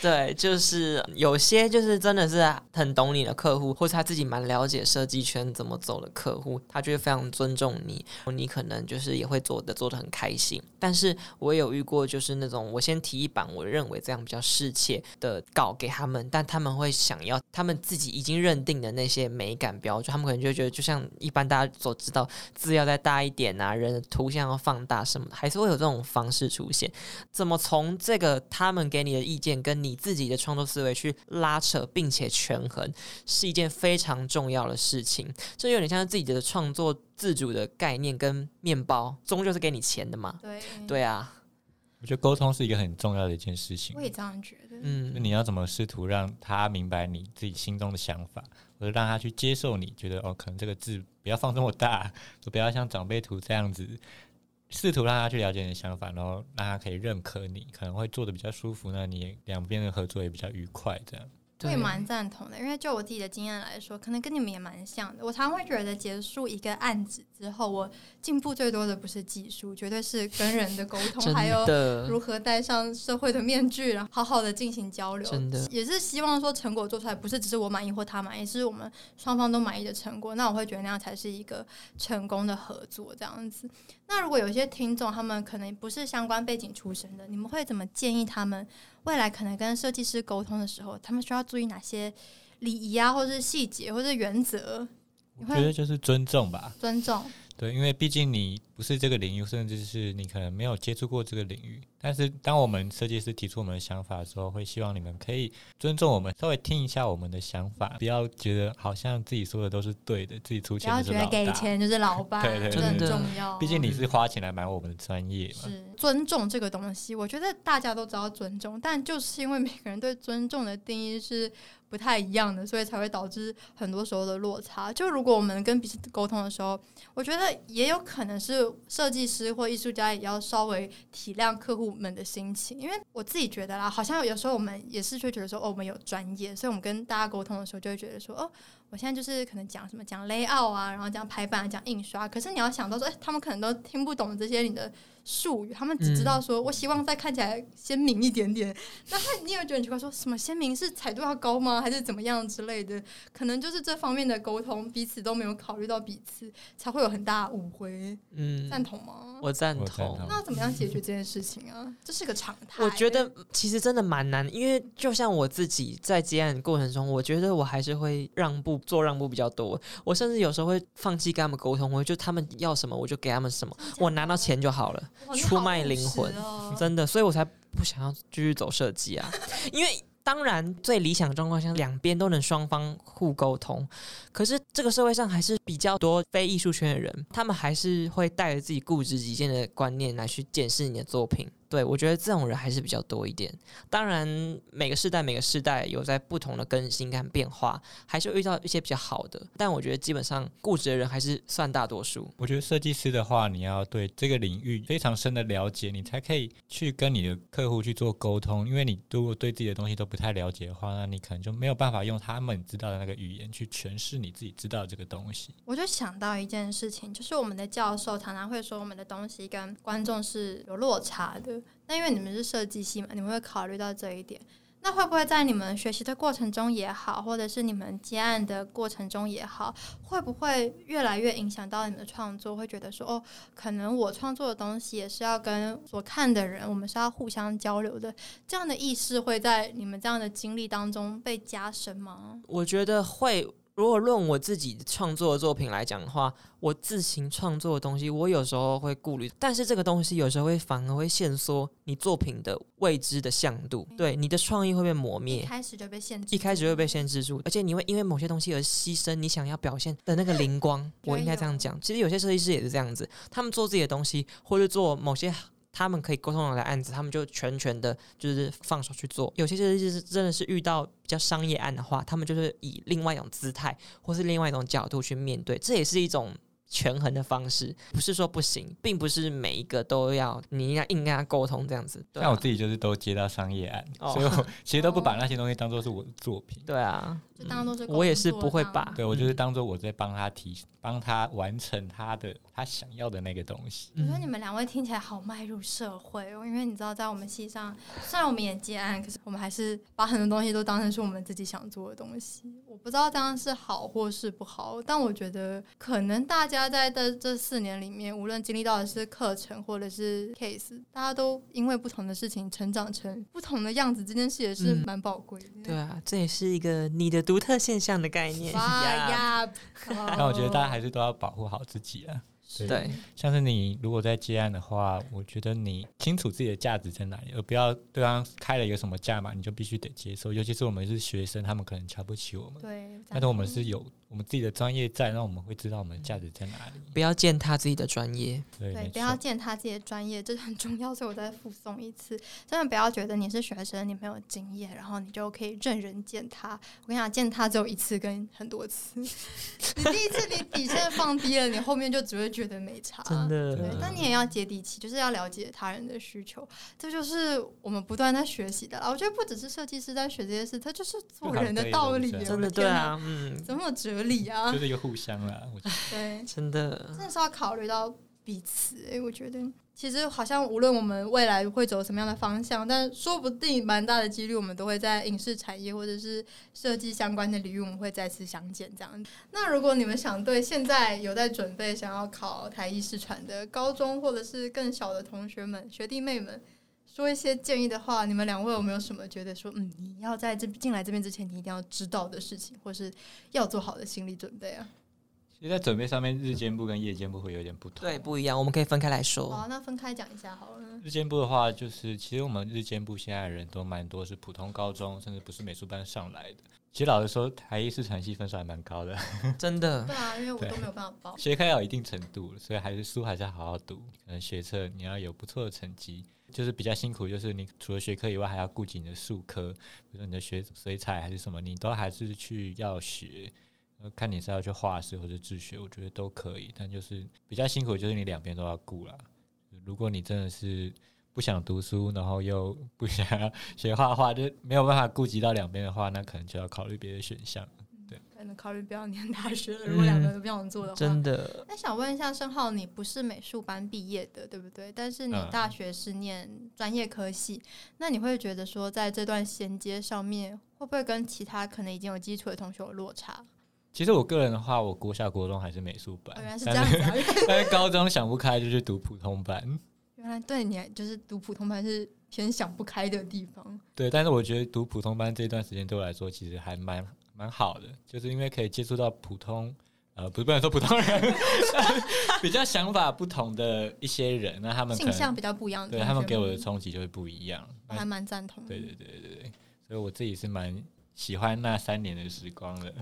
Speaker 3: 对，就是有些就是真的是很懂你的客户，或是他自己蛮了解设计圈怎么走的客户，他就会非常尊重你，你可能就是也会做的做的很开心。但是我有遇过，就是那种我先提一版我认为这样比较适切的稿给他们，但他们会想要他们自己已经认定的那些美感标准，他们可能就觉得，就像一般大家所知道，字要再大一点啊，人的图像要放大什么的，还是会有这种方式出现。怎么从这个他们给你的意见跟你自己的创作思维去拉扯，并且权衡，是一件非常重要的事情。这有点像是自己的创作自主的概念跟面包，终究是给你钱的嘛。
Speaker 1: 对，
Speaker 3: 对啊，
Speaker 2: 我觉得沟通是一个很重要的一件事情
Speaker 1: 我。也这样觉得。
Speaker 2: 就
Speaker 3: 嗯，
Speaker 2: 你要怎么试图让他明白你自己心中的想法，或者让他去接受你觉得哦，可能这个字不要放这么大，就不要像长辈图这样子，试图让他去了解你的想法，然后让他可以认可你，可能会做的比较舒服，那你两边的合作也比较愉快，这样。
Speaker 3: 对
Speaker 1: 我也蛮赞同的，因为就我自己的经验来说，可能跟你们也蛮像的。我常常会觉得，结束一个案子之后，我进步最多的不是技术，绝对是跟人的沟 [LAUGHS] 通，还有如何戴上社会的面具，然后好好的进行交流。
Speaker 3: 真的
Speaker 1: 也是希望说成果做出来，不是只是我满意或他满意，是我们双方都满意的成果。那我会觉得那样才是一个成功的合作，这样子。那如果有些听众他们可能不是相关背景出身的，你们会怎么建议他们未来可能跟设计师沟通的时候，他们需要注意哪些礼仪啊，或者是细节，或者是原则？
Speaker 2: 我觉得就是尊重吧。
Speaker 1: 尊重，
Speaker 2: 对，因为毕竟你不是这个领域，甚至是你可能没有接触过这个领域。但是，当我们设计师提出我们的想法的时候，会希望你们可以尊重我们，稍微听一下我们的想法，不要觉得好像自己说的都是对的，自己出钱
Speaker 1: 不要觉得。给钱就是老 [LAUGHS] 板，
Speaker 2: 对对
Speaker 1: 这很重要。
Speaker 2: 毕竟你是花钱来买我们的专业嘛。
Speaker 1: 是尊重这个东西，我觉得大家都知道尊重，但就是因为每个人对尊重的定义是不太一样的，所以才会导致很多时候的落差。就如果我们跟彼此沟通的时候，我觉得也有可能是设计师或艺术家也要稍微体谅客户们的心情，因为我自己觉得啦，好像有时候我们也是会觉得说，哦，我们有专业，所以我们跟大家沟通的时候就会觉得说，哦。我现在就是可能讲什么讲 layout 啊，然后讲排版、讲印刷，可是你要想到说，哎、他们可能都听不懂这些你的术语，他们只知道说、我希望再看起来鲜明一点点。那他你有觉得很奇怪，说什么鲜明是彩度要高吗，还是怎么样之类的？可能就是这方面的沟通，彼此都没有考虑到彼此，才会有很大的误会。
Speaker 3: 嗯，
Speaker 1: 赞同吗？
Speaker 3: 我赞同
Speaker 2: 同。
Speaker 1: 那要怎么样解决这件事情啊？这是个常态。
Speaker 3: 我觉得其实真的蛮难，因为就像我自己在接案过程中，我觉得我还是会让步，做让步比较多。我甚至有时候会放弃跟他们沟通，我就他们要什么我就给他们什么，我拿到钱就好了，出卖灵魂
Speaker 1: 哦
Speaker 3: 真的，所以我才不想要继续走设计啊，[LAUGHS] 因为。当然，最理想状况下，两边都能双方互沟通。可是这个社会上还是比较多非艺术圈的人，他们还是会带着自己固执己见的观念来去检视你的作品。对我觉得这种人还是比较多一点。当然，每个世代每个世代有在不同的更新跟变化，还是会遇到一些比较好的。但我觉得基本上固执的人还是算大多数。
Speaker 2: 我觉得设计师的话，你要对这个领域非常深的了解，你才可以去跟你的客户去做沟通。因为你如果对自己的东西都不太了解的话，那你可能就没有办法用他们知道的那个语言去诠释你自己知道的这个东西。
Speaker 1: 我就想到一件事情，就是我们的教授常常会说，我们的东西跟观众是有落差的。那因为你们是设计系嘛，你们会考虑到这一点。那会不会在你们学习的过程中也好，或者是你们接案的过程中也好，会不会越来越影响到你们的创作？会觉得说，哦，可能我创作的东西也是要跟所看的人，我们是要互相交流的。这样的意识会在你们这样的经历当中被加深吗？
Speaker 3: 我觉得会。如果论我自己创作的作品来讲的话，我自行创作的东西，我有时候会顾虑，但是这个东西有时候会反而会限缩你作品的未知的向度，对你的创意会被磨
Speaker 1: 一
Speaker 3: 灭。
Speaker 1: 开始就被限制，
Speaker 3: 一开始会被限制住，而且你会因为某些东西而牺牲你想要表现的那个灵光。[LAUGHS] 我应该这样讲，其实有些设计师也是这样子，他们做自己的东西，或者做某些他们可以沟通的案子，他们就全权的，就是放手去做。有些设计师真的是遇到比较商业案的话，他们就是以另外一种姿态，或是另外一种角度去面对，这也是一种。权衡的方式不是说不行，并不是每一个都要你应该硬跟他沟通这样子。
Speaker 2: 像我，自己就是都接到商业案，
Speaker 3: 哦
Speaker 2: 所以我 [LAUGHS] 其实都不把那些东西当做是我的作品。
Speaker 3: 对啊，
Speaker 1: 就当做是
Speaker 3: 我也是不会把
Speaker 2: 对我就是
Speaker 3: 嗯
Speaker 2: 当做我在帮他提，帮他完成他的他想要的那个东西。
Speaker 1: 我觉得你们两位听起来好迈入社会哦，因为你知道，在我们系上，虽然我们也接案，可是我们还是把很多东西都当成是我们自己想做的东西。我不知道这样是好或是不好，但我觉得可能大家在这这四年里面，无论经历到的是课程或者是 case，大家都因为不同的事情成长成不同的样子，这件事也是
Speaker 3: 嗯
Speaker 1: 蛮宝贵的。
Speaker 3: 对啊，这也是一个你的独特现象的概念。
Speaker 1: 哇
Speaker 3: 呀
Speaker 1: 呀！
Speaker 2: 那 [LAUGHS] 我觉得大家还是都要保护好自己啊。
Speaker 1: 是
Speaker 3: 对，
Speaker 2: 像是你如果在接案的话，我觉得你清楚自己的价值在哪里，而不要对方开了一个什么价码，你就必须得接受。尤其是我们是学生，他们可能瞧不起我们，
Speaker 1: 对，
Speaker 2: 但是我们是有我们自己的专业在，那我们会知道我们的价值在哪里。
Speaker 3: 不要践踏自己的专业。
Speaker 2: 对，
Speaker 1: 对，不要践踏自己的专业，这是很重要，所以我再附送一次。真的不要觉得你是学生，你没有经验，然后你就可以任人践踏。我跟你讲，践踏只有一次跟很多次。[LAUGHS] 你第一次你底线放低了，你后面就只会觉得没差。
Speaker 3: 真的
Speaker 1: 对，但你也要接地气，就是要了解他人的需求，这就是我们不断在学习的啦。我觉得不只是设计师在学这些事，他就是做人的道理
Speaker 3: 真的对啊，嗯，
Speaker 1: 怎么有哲理啊
Speaker 2: 就？是一个互相啦。我觉得
Speaker 1: 对，
Speaker 3: 真的
Speaker 1: 真的是要考虑到彼此、欸。我觉得其实好像无论我们未来会走什么样的方向，但说不定蛮大的几率，我们都会在影视产业或者是设计相关的领域，我们会再次相见。这样，那如果你们想对现在有在准备想要考台艺视传的高中或者是更小的同学们、学弟妹们。说一些建议的话，你们两位有没有什么觉得说，嗯，你要在这进来这边之前，你一定要知道的事情，或是要做好的心理准备啊？
Speaker 2: 其实，在准备上面，日间部跟夜间部会有点不同。
Speaker 3: 对，不一样，我们可以分开来说。
Speaker 1: 好，那分开讲一下好了。
Speaker 2: 日间部的话，就是其实我们日间部现在的人都蛮多是普通高中，甚至不是美术班上来的。其实老实说，台艺视传系分数还蛮高的，[LAUGHS]
Speaker 3: 真的
Speaker 1: 对啊，因为我都没有办法报。
Speaker 2: 学科要有一定程度，所以还是书还是要好好读。可能学测你要有不错的成绩，就是比较辛苦，就是你除了学科以外，还要顾及你的术科，比如说你的学水彩还是什么，你都还是去要学。呃看你是要去画室或者自学，我觉得都可以，但就是比较辛苦，就是你两边都要顾啦。如果你真的是不想读书，然后又不想要学画画，就没有办法顾及到两边的话，那可能就要考虑别的选项。
Speaker 1: 对可能考虑不要念大学了。[LAUGHS] 如果两个都不想做的话，
Speaker 3: 真的，
Speaker 1: 那想问一下申浩，你不是美术班毕业的，对不对？但是你
Speaker 2: 嗯
Speaker 1: 大学是念专业科系，那你会觉得说，在这段衔接上面，会不会跟其他可能已经有基础的同学有落差？
Speaker 2: 其实我个人的话，我国小、国中还是美术班，
Speaker 1: 哦，原来是这
Speaker 2: 但
Speaker 1: 样 [LAUGHS]
Speaker 2: 但是高中想不开就去读普通班。
Speaker 1: 原来对你就是读普通班是偏想不开的地方。
Speaker 2: 对，但是我觉得读普通班这段时间对我来说其实还蛮蛮好的，就是因为可以接触到普通呃，不是不能说普通人，[LAUGHS] 比较想法不同的一些人，那他们可能
Speaker 1: 性向比较不一样
Speaker 2: 对他们给我的冲击就会不一样。
Speaker 1: 我还蛮赞同的。
Speaker 2: 对对对对对，所以我自己是蛮喜欢那三年的时光的。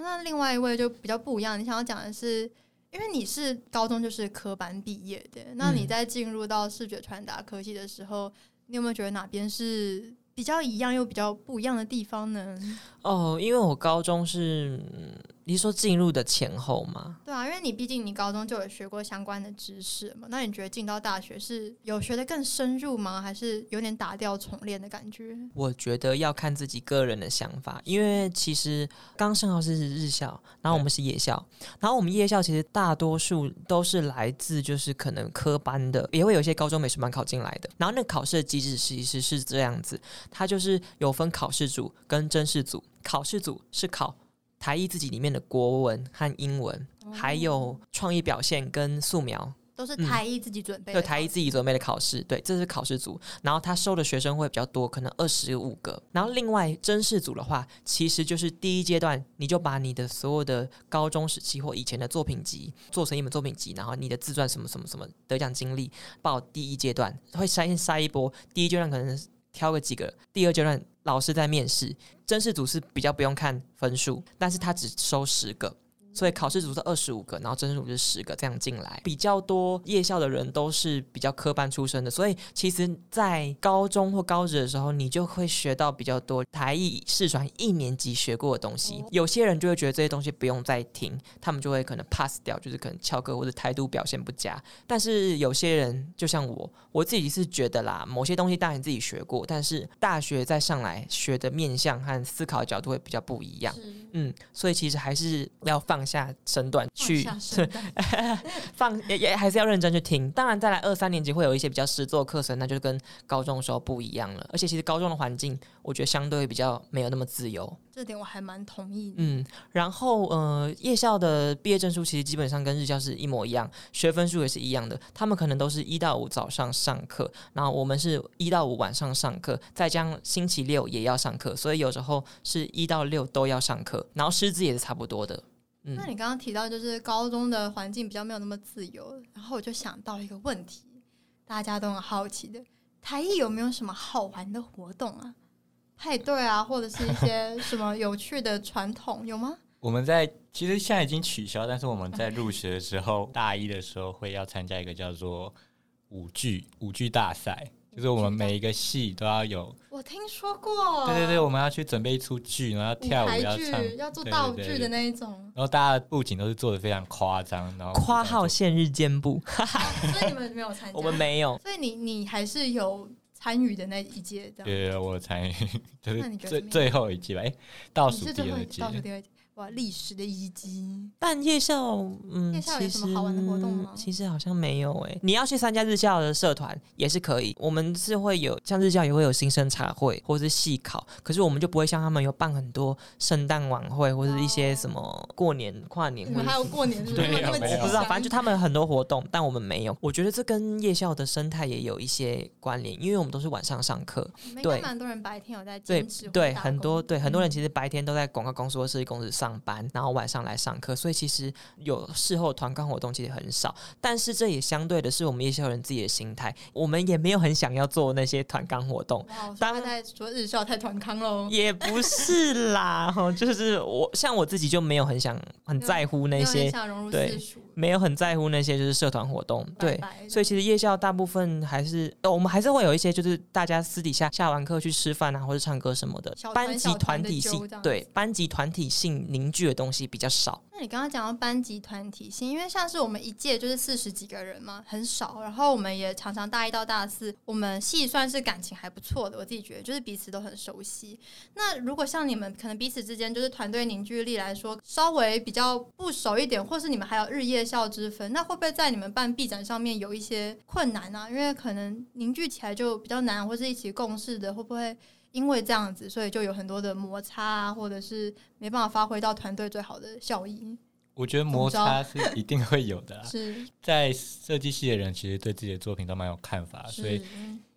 Speaker 1: 那另外一位就比较不一样，你想要讲的是，因为你是高中就是科班毕业的，那你
Speaker 3: 嗯
Speaker 1: 在进入到视觉传达科技的时候，你有没有觉得哪边是比较一样又比较不一样的地方呢？
Speaker 3: 哦，因为我高中是，嗯你是说进入的前后吗？
Speaker 1: 对啊，因为你毕竟你高中就有学过相关的知识嘛，那你觉得进到大学是有学的更深入吗？还是有点打掉重练的感觉？
Speaker 3: 我觉得要看自己个人的想法，因为其实刚升号是日校，然后我们是夜校，然后我们夜校其实大多数都是来自就是可能科班的，也会有一些高中美术班考进来的。然后那考试的机制其实是这样子，它就是有分考试组跟甄试组，考试组是考台艺自己里面的国文和英文，还有创意表现跟素描。
Speaker 1: 都是台艺自己准备的
Speaker 3: 就
Speaker 1: 考试，
Speaker 3: 台艺自己准备的考试，对，这是考试组。然后他收的学生会比较多，可能二十五个。然后另外甄试组的话，其实就是第一阶段，你就把你的所有的高中时期或以前的作品集做成一本作品集，然后你的自传什么什么什么得奖经历报第一阶段，会筛先筛一波。第一阶段可能挑个几个，第二阶段老师在面试。甄试组是比较不用看分数，但是他只收十个。所以考试组是二十五个，然后甄试组是十个，这样进来比较多。夜校的人都是比较科班出身的，所以其实，在高中或高职的时候，你就会学到比较多台艺视传一年级学过的东西
Speaker 1: 哦。
Speaker 3: 有些人就会觉得这些东西不用再听，他们就会可能 pass 掉，就是可能翘课或者态度表现不佳。但是有些人就像我，我自己是觉得啦，某些东西当然自己学过，但是大学再上来学的面向和思考的角度会比较不一样。嗯，所以其实还是要放下身段去 [LAUGHS]
Speaker 1: 放
Speaker 3: 也也还是要认真去听。当然，再来二三年级会有一些比较实作课程，那就跟高中的时候不一样了。而且其实高中的环境，我觉得相对比较没有那么自由。
Speaker 1: 这点我还蛮同意。
Speaker 3: 嗯，然后呃，夜校的毕业证书其实基本上跟日校是一模一样，学分数也是一样的。他们可能都是一到五早上上课，然后我们是一到五晚上上课，再加上星期六也要上课，所以有时候是一到六都要上课，然后师资也是差不多的。嗯
Speaker 1: 那你刚刚提到就是高中的环境比较没有那么自由，然后我就想到一个问题，大家都很好奇的，台艺有没有什么好玩的活动啊？派对啊，或者是一些 [LAUGHS] 什么有趣的传统有吗？
Speaker 2: 我们在其实现在已经取消，但是我们在入学的时候，大一的时候会要参加一个叫做舞剧舞剧大赛，就是我们每一个戏都要有，
Speaker 1: 我听说过，
Speaker 2: 对对对，我们要去准备一出剧，然后要跳舞要唱，
Speaker 1: 要做道具的那一种，
Speaker 2: 然后大家的布景都是做的非常夸张，然后
Speaker 3: 夸号限日兼部，
Speaker 1: 所以你们没有参加，
Speaker 3: 我们，没有。
Speaker 1: 所以你你还是有参与的那一届。
Speaker 2: 对我参与。[LAUGHS] 就是最最后一季吧，哎，倒数第二届
Speaker 1: 倒，数第二届，哇，历史的遗迹。
Speaker 3: 但夜校，嗯，
Speaker 1: 夜校有什么好玩的活动吗？
Speaker 3: 其实好像没有诶、你要去参加日校的社团也是可以，我们是会有像日校也会有新生茶会或是系考，可是我们就不会像他们有办很多圣诞晚会或者一些什么过年跨年
Speaker 1: 你们还有过年是不是？
Speaker 2: 对
Speaker 1: 那么
Speaker 2: 没有
Speaker 3: 我不知道，反正就他们很多活动，但我们没有。我觉得这跟夜校的生态也有一些关联，因为我们都是晚上上课，对。
Speaker 1: 蛮多人白天有在
Speaker 3: 对对，很多对很多人
Speaker 1: 嗯。
Speaker 3: 其实白天都在广告公司或设计公司上班，然后晚上来上课，所以其实有事后团康活动其实很少。但是这也相对的是我们夜校人自己的心态，我们也没有很想要做那些团康活动。
Speaker 1: 哇，我说
Speaker 3: 当
Speaker 1: 然在说日校太团康喽，
Speaker 3: 也不是啦，哈，就是我像我自己就没有很想很在乎那些，对，没有很在乎那些就是社团活动，对，
Speaker 1: 拜拜
Speaker 3: 所以其实夜校大部分还是，呃，我们还是会有一些，就是大家私底下下完课去吃饭啊，或者唱歌什么的班级
Speaker 1: 小团
Speaker 3: 体性对班级团体性凝凝聚的东西比较少。
Speaker 1: 那你刚刚讲到班级团体性，因为像是我们一届就是四十几个人嘛，很少。然后我们也常常大一到大四，我们系算是感情还不错的，我自己觉得就是彼此都很熟悉。那如果像你们可能彼此之间就是团队凝聚力来说稍微比较不熟一点，或是你们还有日夜校之分，那会不会在你们办 B 展上面有一些困难啊？因为可能凝聚起来就比较难，或是一起共事的会不会？因为这样子，所以就有很多的摩擦啊，或者是没办法发挥到团队最好的效益。
Speaker 2: 我觉得摩擦是 [LAUGHS] 一定会有的啦。
Speaker 1: 是
Speaker 2: 在设计系的人其实对自己的作品都蛮有看法，所以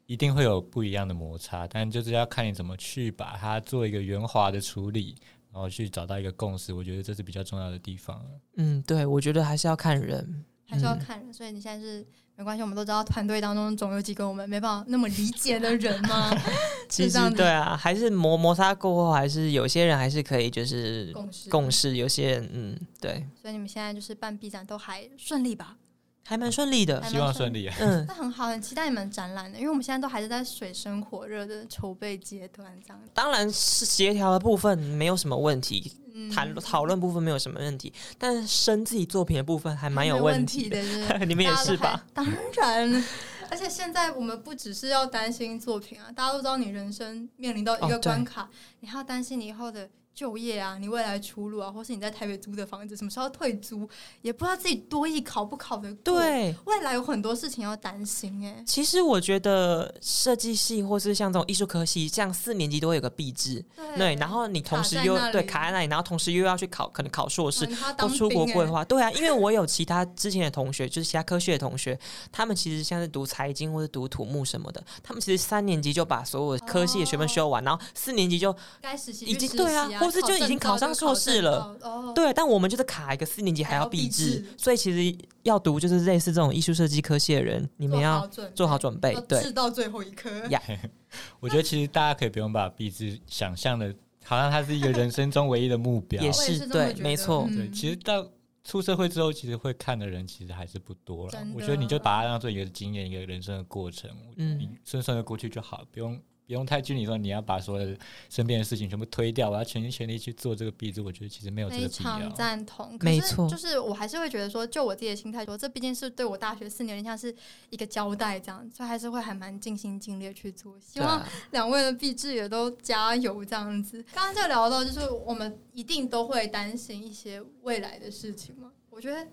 Speaker 2: 一定会有不一样的摩擦，但就是要看你怎么去把它做一个圆滑的处理，然后去找到一个共识。我觉得这是比较重要的地方。
Speaker 3: 嗯，对，我觉得还是要看人。
Speaker 1: 还是要
Speaker 3: 嗯
Speaker 1: 看人。所以你现在是没关系，我们都知道团队当中总有几个我们没办法那么理解的人嘛，[LAUGHS]
Speaker 3: 其实对啊，还是磨摩擦过后，还是有些人还是可以就是
Speaker 1: 共识
Speaker 3: 共识，有些人嗯，对，
Speaker 1: 所以你们现在就是办 B 展都还顺利吧？
Speaker 3: 还蛮顺利的
Speaker 1: 还。
Speaker 2: 希望顺利啊！
Speaker 3: 嗯，[LAUGHS]
Speaker 1: 那很好，很期待你们展览的，因为我们现在都还是在水深火热的筹备阶段，这样子。
Speaker 3: 当然是协调的部分没有什么问题，
Speaker 1: 嗯
Speaker 3: 谈讨论部分没有什么问题，但是生自己作品的部分还蛮有问题
Speaker 1: 题的，[LAUGHS]
Speaker 3: 你们也是吧？
Speaker 1: 当然，而且现在我们不只是要担心作品啊，大家都知道你人生面临到一个关卡，你还要担心你以后的就业啊，你未来出路啊，或是你在台北租的房子什么时候退租，也不知道自己多艺考不考得过。，
Speaker 3: 对，
Speaker 1: 未来有很多事情要担心哎、
Speaker 3: 其实我觉得设计系或是像这种艺术科系，像四年级都会有个毕制，
Speaker 1: 对。
Speaker 3: 对，然后你同时又对卡在那里，然后同时又要去考，可能考硕士或出国规划，对啊，因为我有其他之前的同学，就是其他科系的同学，他们其实像是读财经或者读土木什么的，他们其实三年级就把所有科系的学分修完，然后四年级就
Speaker 1: 该实习
Speaker 3: 已经对啊
Speaker 1: 习
Speaker 3: 或是就已经考上硕士了。对，但我们就是卡一个四年级还要
Speaker 1: 毕
Speaker 3: 毕制
Speaker 1: 制，
Speaker 3: 所以其实要读就是类似这种艺术设计科系的人，你们要做好准备，对。
Speaker 1: 治到最后一刻。
Speaker 3: 呀 [LAUGHS]
Speaker 2: 我觉得其实大家可以不用把毕制想象的，好像它是一个人生中唯一的目标。
Speaker 3: 也是对没错。
Speaker 1: 嗯。
Speaker 2: 对，其实到出社会之后，其实会看的人其实还是不多了。我觉得你就把它当做一个经验，一个人生的过程，
Speaker 3: 嗯
Speaker 2: 你顺顺的过去就好，不用不用太拘泥说你要把所有的身边的事情全部推掉，我要全心全力去做这个毕制。我觉得其实没有这个必要
Speaker 1: 常。赞同，可是
Speaker 3: 没错
Speaker 1: 就是我还是会觉得说，就我自己的心态说，这毕竟是对我大学四年像是一个交代，这样，所以还是会还蛮尽心尽力去做。希望两位的毕制也都加油，这样子。刚刚就聊到，就是我们一定都会担心一些未来的事情嘛。我觉得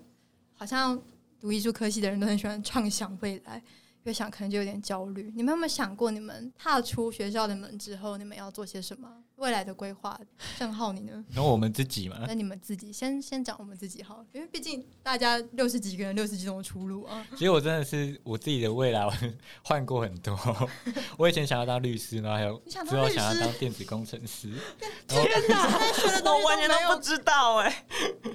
Speaker 1: 好像读艺术科系的人都很喜欢畅想未来，越想可能就有点焦虑。你们有没有想过，你们踏出学校的门之后，你们要做些什么？未来的规划？郑浩，你呢？
Speaker 2: 然后我们自己嘛，
Speaker 1: 那你们自己先先讲我们自己好了，因为毕竟大家六十几个人，六十几种出路啊。
Speaker 2: 其实我真的是我自己的未来，[LAUGHS] 我换过很多。[LAUGHS] 我以前想要当律师，然后还有之后想要
Speaker 1: 当
Speaker 2: 电子工程师。[LAUGHS]
Speaker 3: 天哪，
Speaker 1: 现在学的东西
Speaker 3: 我完全都不知道哎，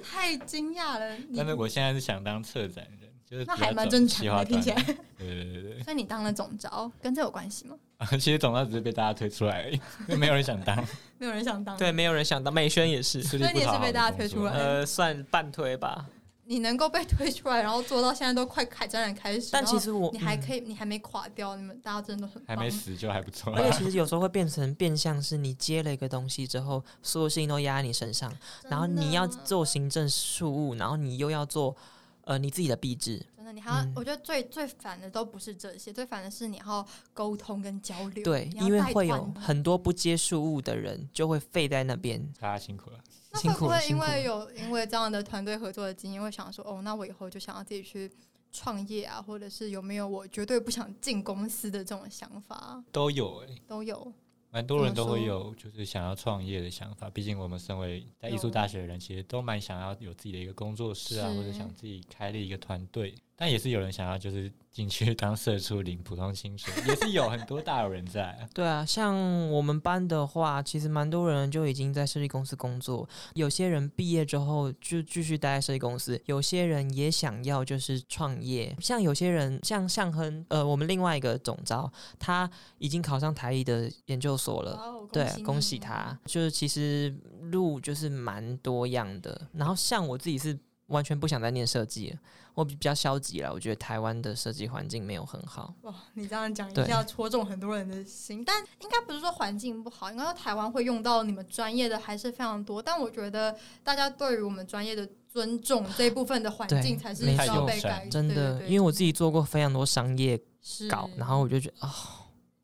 Speaker 1: 太惊讶了。
Speaker 2: 但是我现在是想当策展人，就是
Speaker 1: 那还蛮正常的，听起来。
Speaker 2: 端。对对对对，
Speaker 1: 所以你当了总招，跟这有关系吗？[LAUGHS]
Speaker 2: 其实总招只是被大家推出来而已，没有人想当，[LAUGHS]
Speaker 1: 没有人想当。
Speaker 3: 对，没有人想当，美宣也是，
Speaker 1: 所以你也是被大家推出来
Speaker 3: 呃，算半推吧。
Speaker 1: 你能够被推出来，然后做到现在都快开展览开始，
Speaker 3: 但其实我嗯
Speaker 1: 你还可以，你还没垮掉，你们大家真的很
Speaker 2: 还没死就还不错。
Speaker 3: 而且其实有时候会变成变相是你接了一个东西之后，所有事情都压在你身上，然后你要做行政事务，然后你又要做呃你自己的壁纸，
Speaker 1: 真的，你还要，
Speaker 3: 嗯
Speaker 1: 我觉得最最烦的都不是这些，最烦的是你要沟通跟交流。
Speaker 3: 对，因为会有很多不接事物的人就会废在那边。
Speaker 2: 大家辛苦了。
Speaker 1: 那会不会因
Speaker 3: 苦了辛苦了
Speaker 1: 为有因为这样的团队合作的经验，会想说，哦，那我以后就想要自己去创业啊，或者是有没有我绝对不想进公司的这种想法？
Speaker 2: 都有哎、
Speaker 1: 都有。
Speaker 2: 蛮多人都会有就是想要创业的想法。毕竟我们身为在艺术大学的人，其实都蛮想要有自己的一个工作室啊，或者想自己开立一个团队。但也是有人想要就是进去 [LAUGHS] 当社畜领普通薪水，也是有很多大有人在啊。
Speaker 3: 对啊，像我们班的话，其实蛮多人就已经在设计公司工作，有些人毕业之后就继续待在设计公司，有些人也想要就是创业，像有些人像向亨，呃，我们另外一个总招，他已经考上台艺的研究所了。
Speaker 1: 哦，
Speaker 3: 对，恭喜他！就是其实路就是蛮多样的。然后像我自己是完全不想再念设计了，我比较消极了。我觉得台湾的设计环境没有很好。
Speaker 1: 哇，你这样讲一
Speaker 3: 对
Speaker 1: 下戳中很多人的心，但应该不是说环境不好，应该说台湾会用到你们专业的还是非常多。但我觉得大家对于我们专业的尊重这一部分的环境才是
Speaker 3: 没
Speaker 1: 需要被改，
Speaker 3: 真的，因为我自己做过非常多商业
Speaker 1: 是
Speaker 3: 稿，然后我就觉得啊、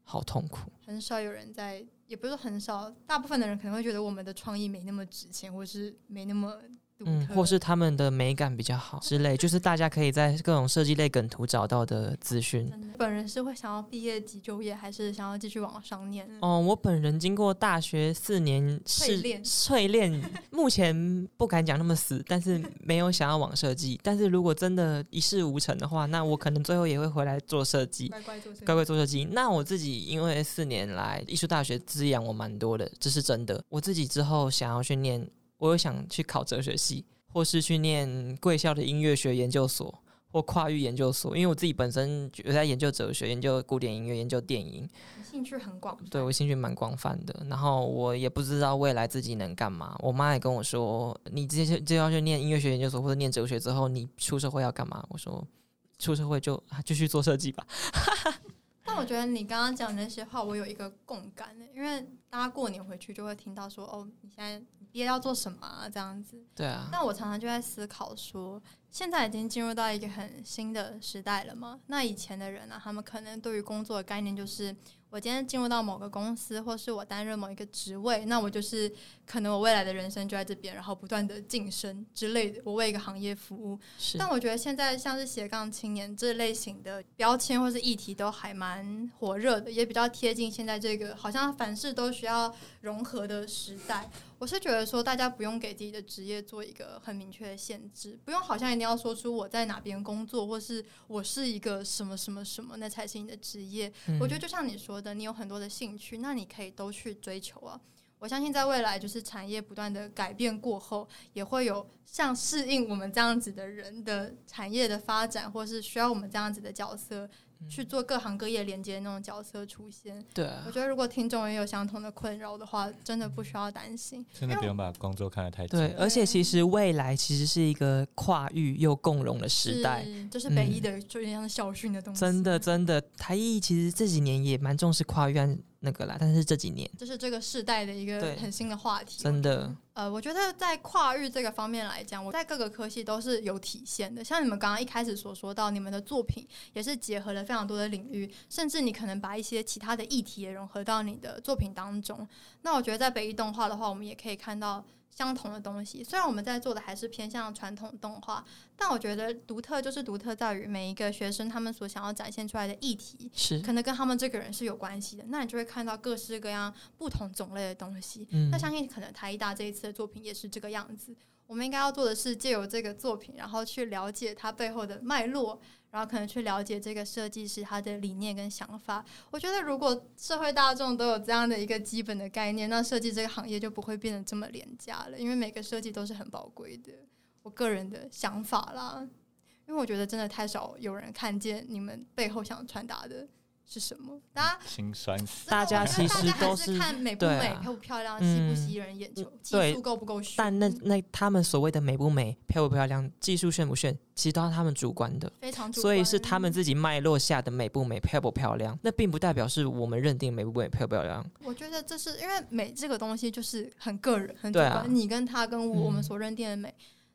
Speaker 3: 好痛苦。
Speaker 1: 很少有人在，也不是很少，大部分的人可能会觉得我们的创意没那么值钱，或是没那么独
Speaker 3: 嗯，或是他们的美感比较好之类，就是大家可以在各种设计类梗图找到的资讯。
Speaker 1: 本人是会想要毕业即就业，还是想要继续往上念？
Speaker 3: 哦，我本人经过大学四年是
Speaker 1: 淬炼
Speaker 3: 淬炼，目前不敢讲那么死，但是没有想要往设计。但是如果真的一事无成的话，那我可能最后也会回来做设计，
Speaker 1: 乖乖做这个，
Speaker 3: 乖乖做设计。那我自己因为四年来艺术大学滋养我蛮多的，这是真的。我自己之后想要去念，我有想去考哲学系，或是去念贵校的音乐学研究所。或跨域研究所，因为我自己本身有在研究哲学、研究古典音乐、研究电影，
Speaker 1: 兴趣很广，
Speaker 3: 对我兴趣蛮广泛的，然后我也不知道未来自己能干嘛。我妈也跟我说，你这些就要去念音乐学研究所或者念哲学之后，你出社会要干嘛？我说出社会就啊继续做设计吧。[LAUGHS]
Speaker 1: 但我觉得你刚刚讲的那些话，我有一个共感的，因为大家过年回去就会听到说，哦，你现在你毕业要做什么啊？这样子。
Speaker 3: 对啊，
Speaker 1: 那我常常就在思考说，现在已经进入到一个很新的时代了嘛。那以前的人呢、啊，他们可能对于工作的概念就是，我今天进入到某个公司，或是我担任某一个职位，那我就是可能我未来的人生就在这边，然后不断的晋升之类的，我为一个行业服务。
Speaker 3: 是
Speaker 1: 但我觉得现在像是斜杠青年这类型的标签或是议题都还蛮火热的，也比较贴近现在这个好像凡事都需要融合的时代。我是觉得说，大家不用给自己的职业做一个很明确的限制，不用好像一定要说出我在哪边工作，或是我是一个什么什么什么，那才是你的职业。
Speaker 3: 嗯
Speaker 1: 我觉得就像你说的，你有很多的兴趣，那你可以都去追求啊。我相信在未来，就是产业不断的改变过后，也会有像适应我们这样子的人的产业的发展，或是需要我们这样子的角色去做各行各业连接的那种角色出现。
Speaker 3: 对啊
Speaker 1: 我，觉得如果听众也有相同的困扰的话，真的不需要担心。
Speaker 2: 真的不用把工作看得太
Speaker 3: 对，
Speaker 2: 重。
Speaker 3: 而且其实未来其实是一个跨域又共融的时代。
Speaker 1: 是，这是北一的，就有点像校训的东西。
Speaker 3: 真的，真的，台艺其实这几年也蛮重视跨域案那个啦，但是这几年
Speaker 1: 就是这个世代的一个很新的话题。
Speaker 3: 真的，
Speaker 1: 呃，我觉得在跨域这个方面来讲，我在各个科系都是有体现的。像你们刚刚一开始所说到，你们的作品也是结合了非常多的领域，甚至你可能把一些其他的议题也融合到你的作品当中。那我觉得在北艺动画的话，我们也可以看到相同的东西。虽然我们在做的还是偏向传统动画，但我觉得独特就是独特在于每一个学生他们所想要展现出来的议题，
Speaker 3: 是，
Speaker 1: 可能跟他们这个人是有关系的。那你就会看到各式各样不同种类的东西。
Speaker 3: 嗯
Speaker 1: 那相信可能台艺大这一次的作品也是这个样子。我们应该要做的是借由这个作品，然后去了解它背后的脉络，然后可能去了解这个设计师他的理念跟想法。我觉得如果社会大众都有这样的一个基本的概念，那设计这个行业就不会变得这么廉价了，因为每个设计都是很宝贵的。我个人的想法啦，因为我觉得真的太少有人看见你们背后想传达的是什么？大家
Speaker 2: 心酸死。
Speaker 3: 大家其实都
Speaker 1: 是看美不美、漂不漂亮、吸不吸引人眼球、技术够不够炫。
Speaker 3: 但那那他们所谓的美不美、漂不漂亮、技术炫不炫，其实都是他们主观的。
Speaker 1: 非常主观，
Speaker 3: 所以是他们自己脉络下的美不美、漂不漂亮，那并不代表是我们认定美不美、漂不漂亮。
Speaker 1: 我觉得这是因为美这个东西就是很个人、很主观，
Speaker 3: 啊
Speaker 1: 你跟他跟我、
Speaker 3: 嗯
Speaker 1: 我们所认定的美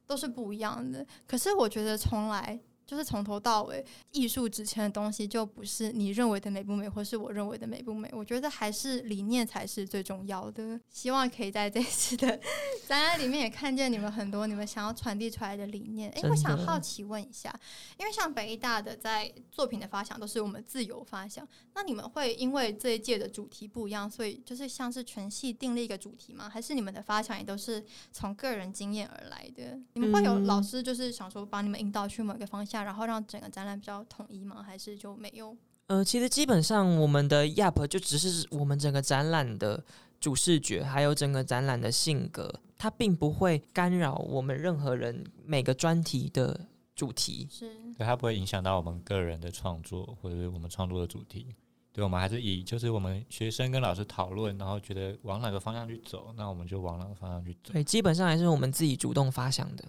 Speaker 1: 都是不一样的。可是我觉得从来就是从头到尾，艺术值钱的东西就不是你认为的美不美，或是我认为的美不美。我觉得还是理念才是最重要的。希望可以在这次的 [LAUGHS] 展览里面也看见你们很多你们想要传递出来的理念。诶，
Speaker 3: 真
Speaker 1: 我想好奇问一下，因为像北艺大的在作品的发想都是我们自由发想，那你们会因为这一届的主题不一样，所以就是像是全系定立一个主题吗？还是你们的发想也都是从个人经验而来的？你们会有
Speaker 3: 嗯
Speaker 1: 老师就是想说把你们引导去某一个方向，然后让整个展览比较统一吗？还是就没有？
Speaker 3: 呃，其实基本上我们的 YAP 就只是我们整个展览的主视觉，还有整个展览的性格，它并不会干扰我们任何人每个专题的主题。
Speaker 1: 是
Speaker 2: 对，它不会影响到我们个人的创作或者是我们创作的主题。对，我们还是以就是我们学生跟老师讨论，然后觉得往哪个方向去走，那我们就往哪个方向去走。
Speaker 3: 对，基本上还是我们自己主动发想的。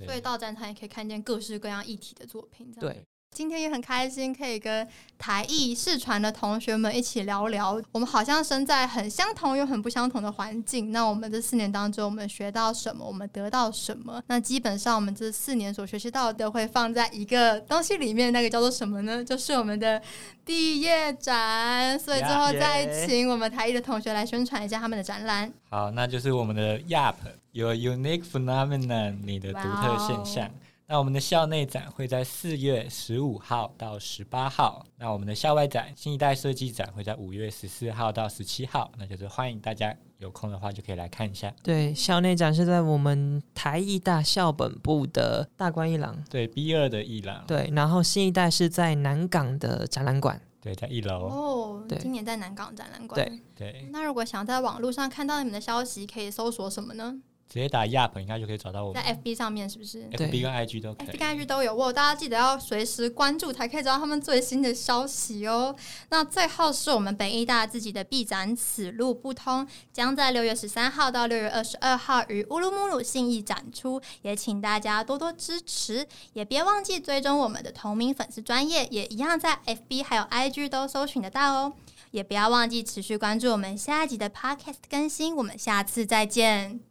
Speaker 2: 对
Speaker 1: 所以到展场也可以看见各式各样一体的作品。这样
Speaker 3: 对，
Speaker 1: 今天也很开心，可以跟台艺视传的同学们一起聊聊。我们好像身在很相同又很不相同的环境。那我们这四年当中，我们学到什么？我们得到什么？那基本上我们这四年所学习到的，会放在一个东西里面，那个叫做什么呢？[LAUGHS] 就是我们的毕业展。所以最后再请我们台艺的同学来宣传一下他们的展览。
Speaker 2: 好，那就是我们的 YAP Your Unique Phenomenon，你的独特现象。那我们的校内展会在四月十五号到十八号，那我们的校外展新一代设计展会在五月十四号到十七号，那就是欢迎大家有空的话就可以来看一下。
Speaker 3: 对，校内展是在我们台艺大校本部的大观一廊。
Speaker 2: 对 B 二的一廊，
Speaker 3: 对，然后新一代是在南港的展览馆。
Speaker 2: 对，在一楼。
Speaker 1: 哦，
Speaker 3: 对
Speaker 1: 今年在南港展览馆。
Speaker 3: 对
Speaker 2: 对，
Speaker 1: 那如果想在网络上看到你们的消息，可以搜索什么呢？
Speaker 2: 直接打 YAP 应该就可以找到我们
Speaker 1: 在 FB 上面是不是
Speaker 3: 对
Speaker 2: ，FB 跟 IG 都可
Speaker 1: ？FB。跟 IG 都有，我大家记得要随时关注，才可以知道他们最新的消息哦。那最后是我们北艺大自己的 B 展《此路不通》，将在六月十三号到六月二十二号于乌鲁木鲁信义展出，也请大家多多支持，也别忘记追踪我们的同名粉丝专业，也一样在 FB 还有 IG 都搜寻得到哦。也不要忘记持续关注我们下一集的 Podcast 更新，我们下次再见。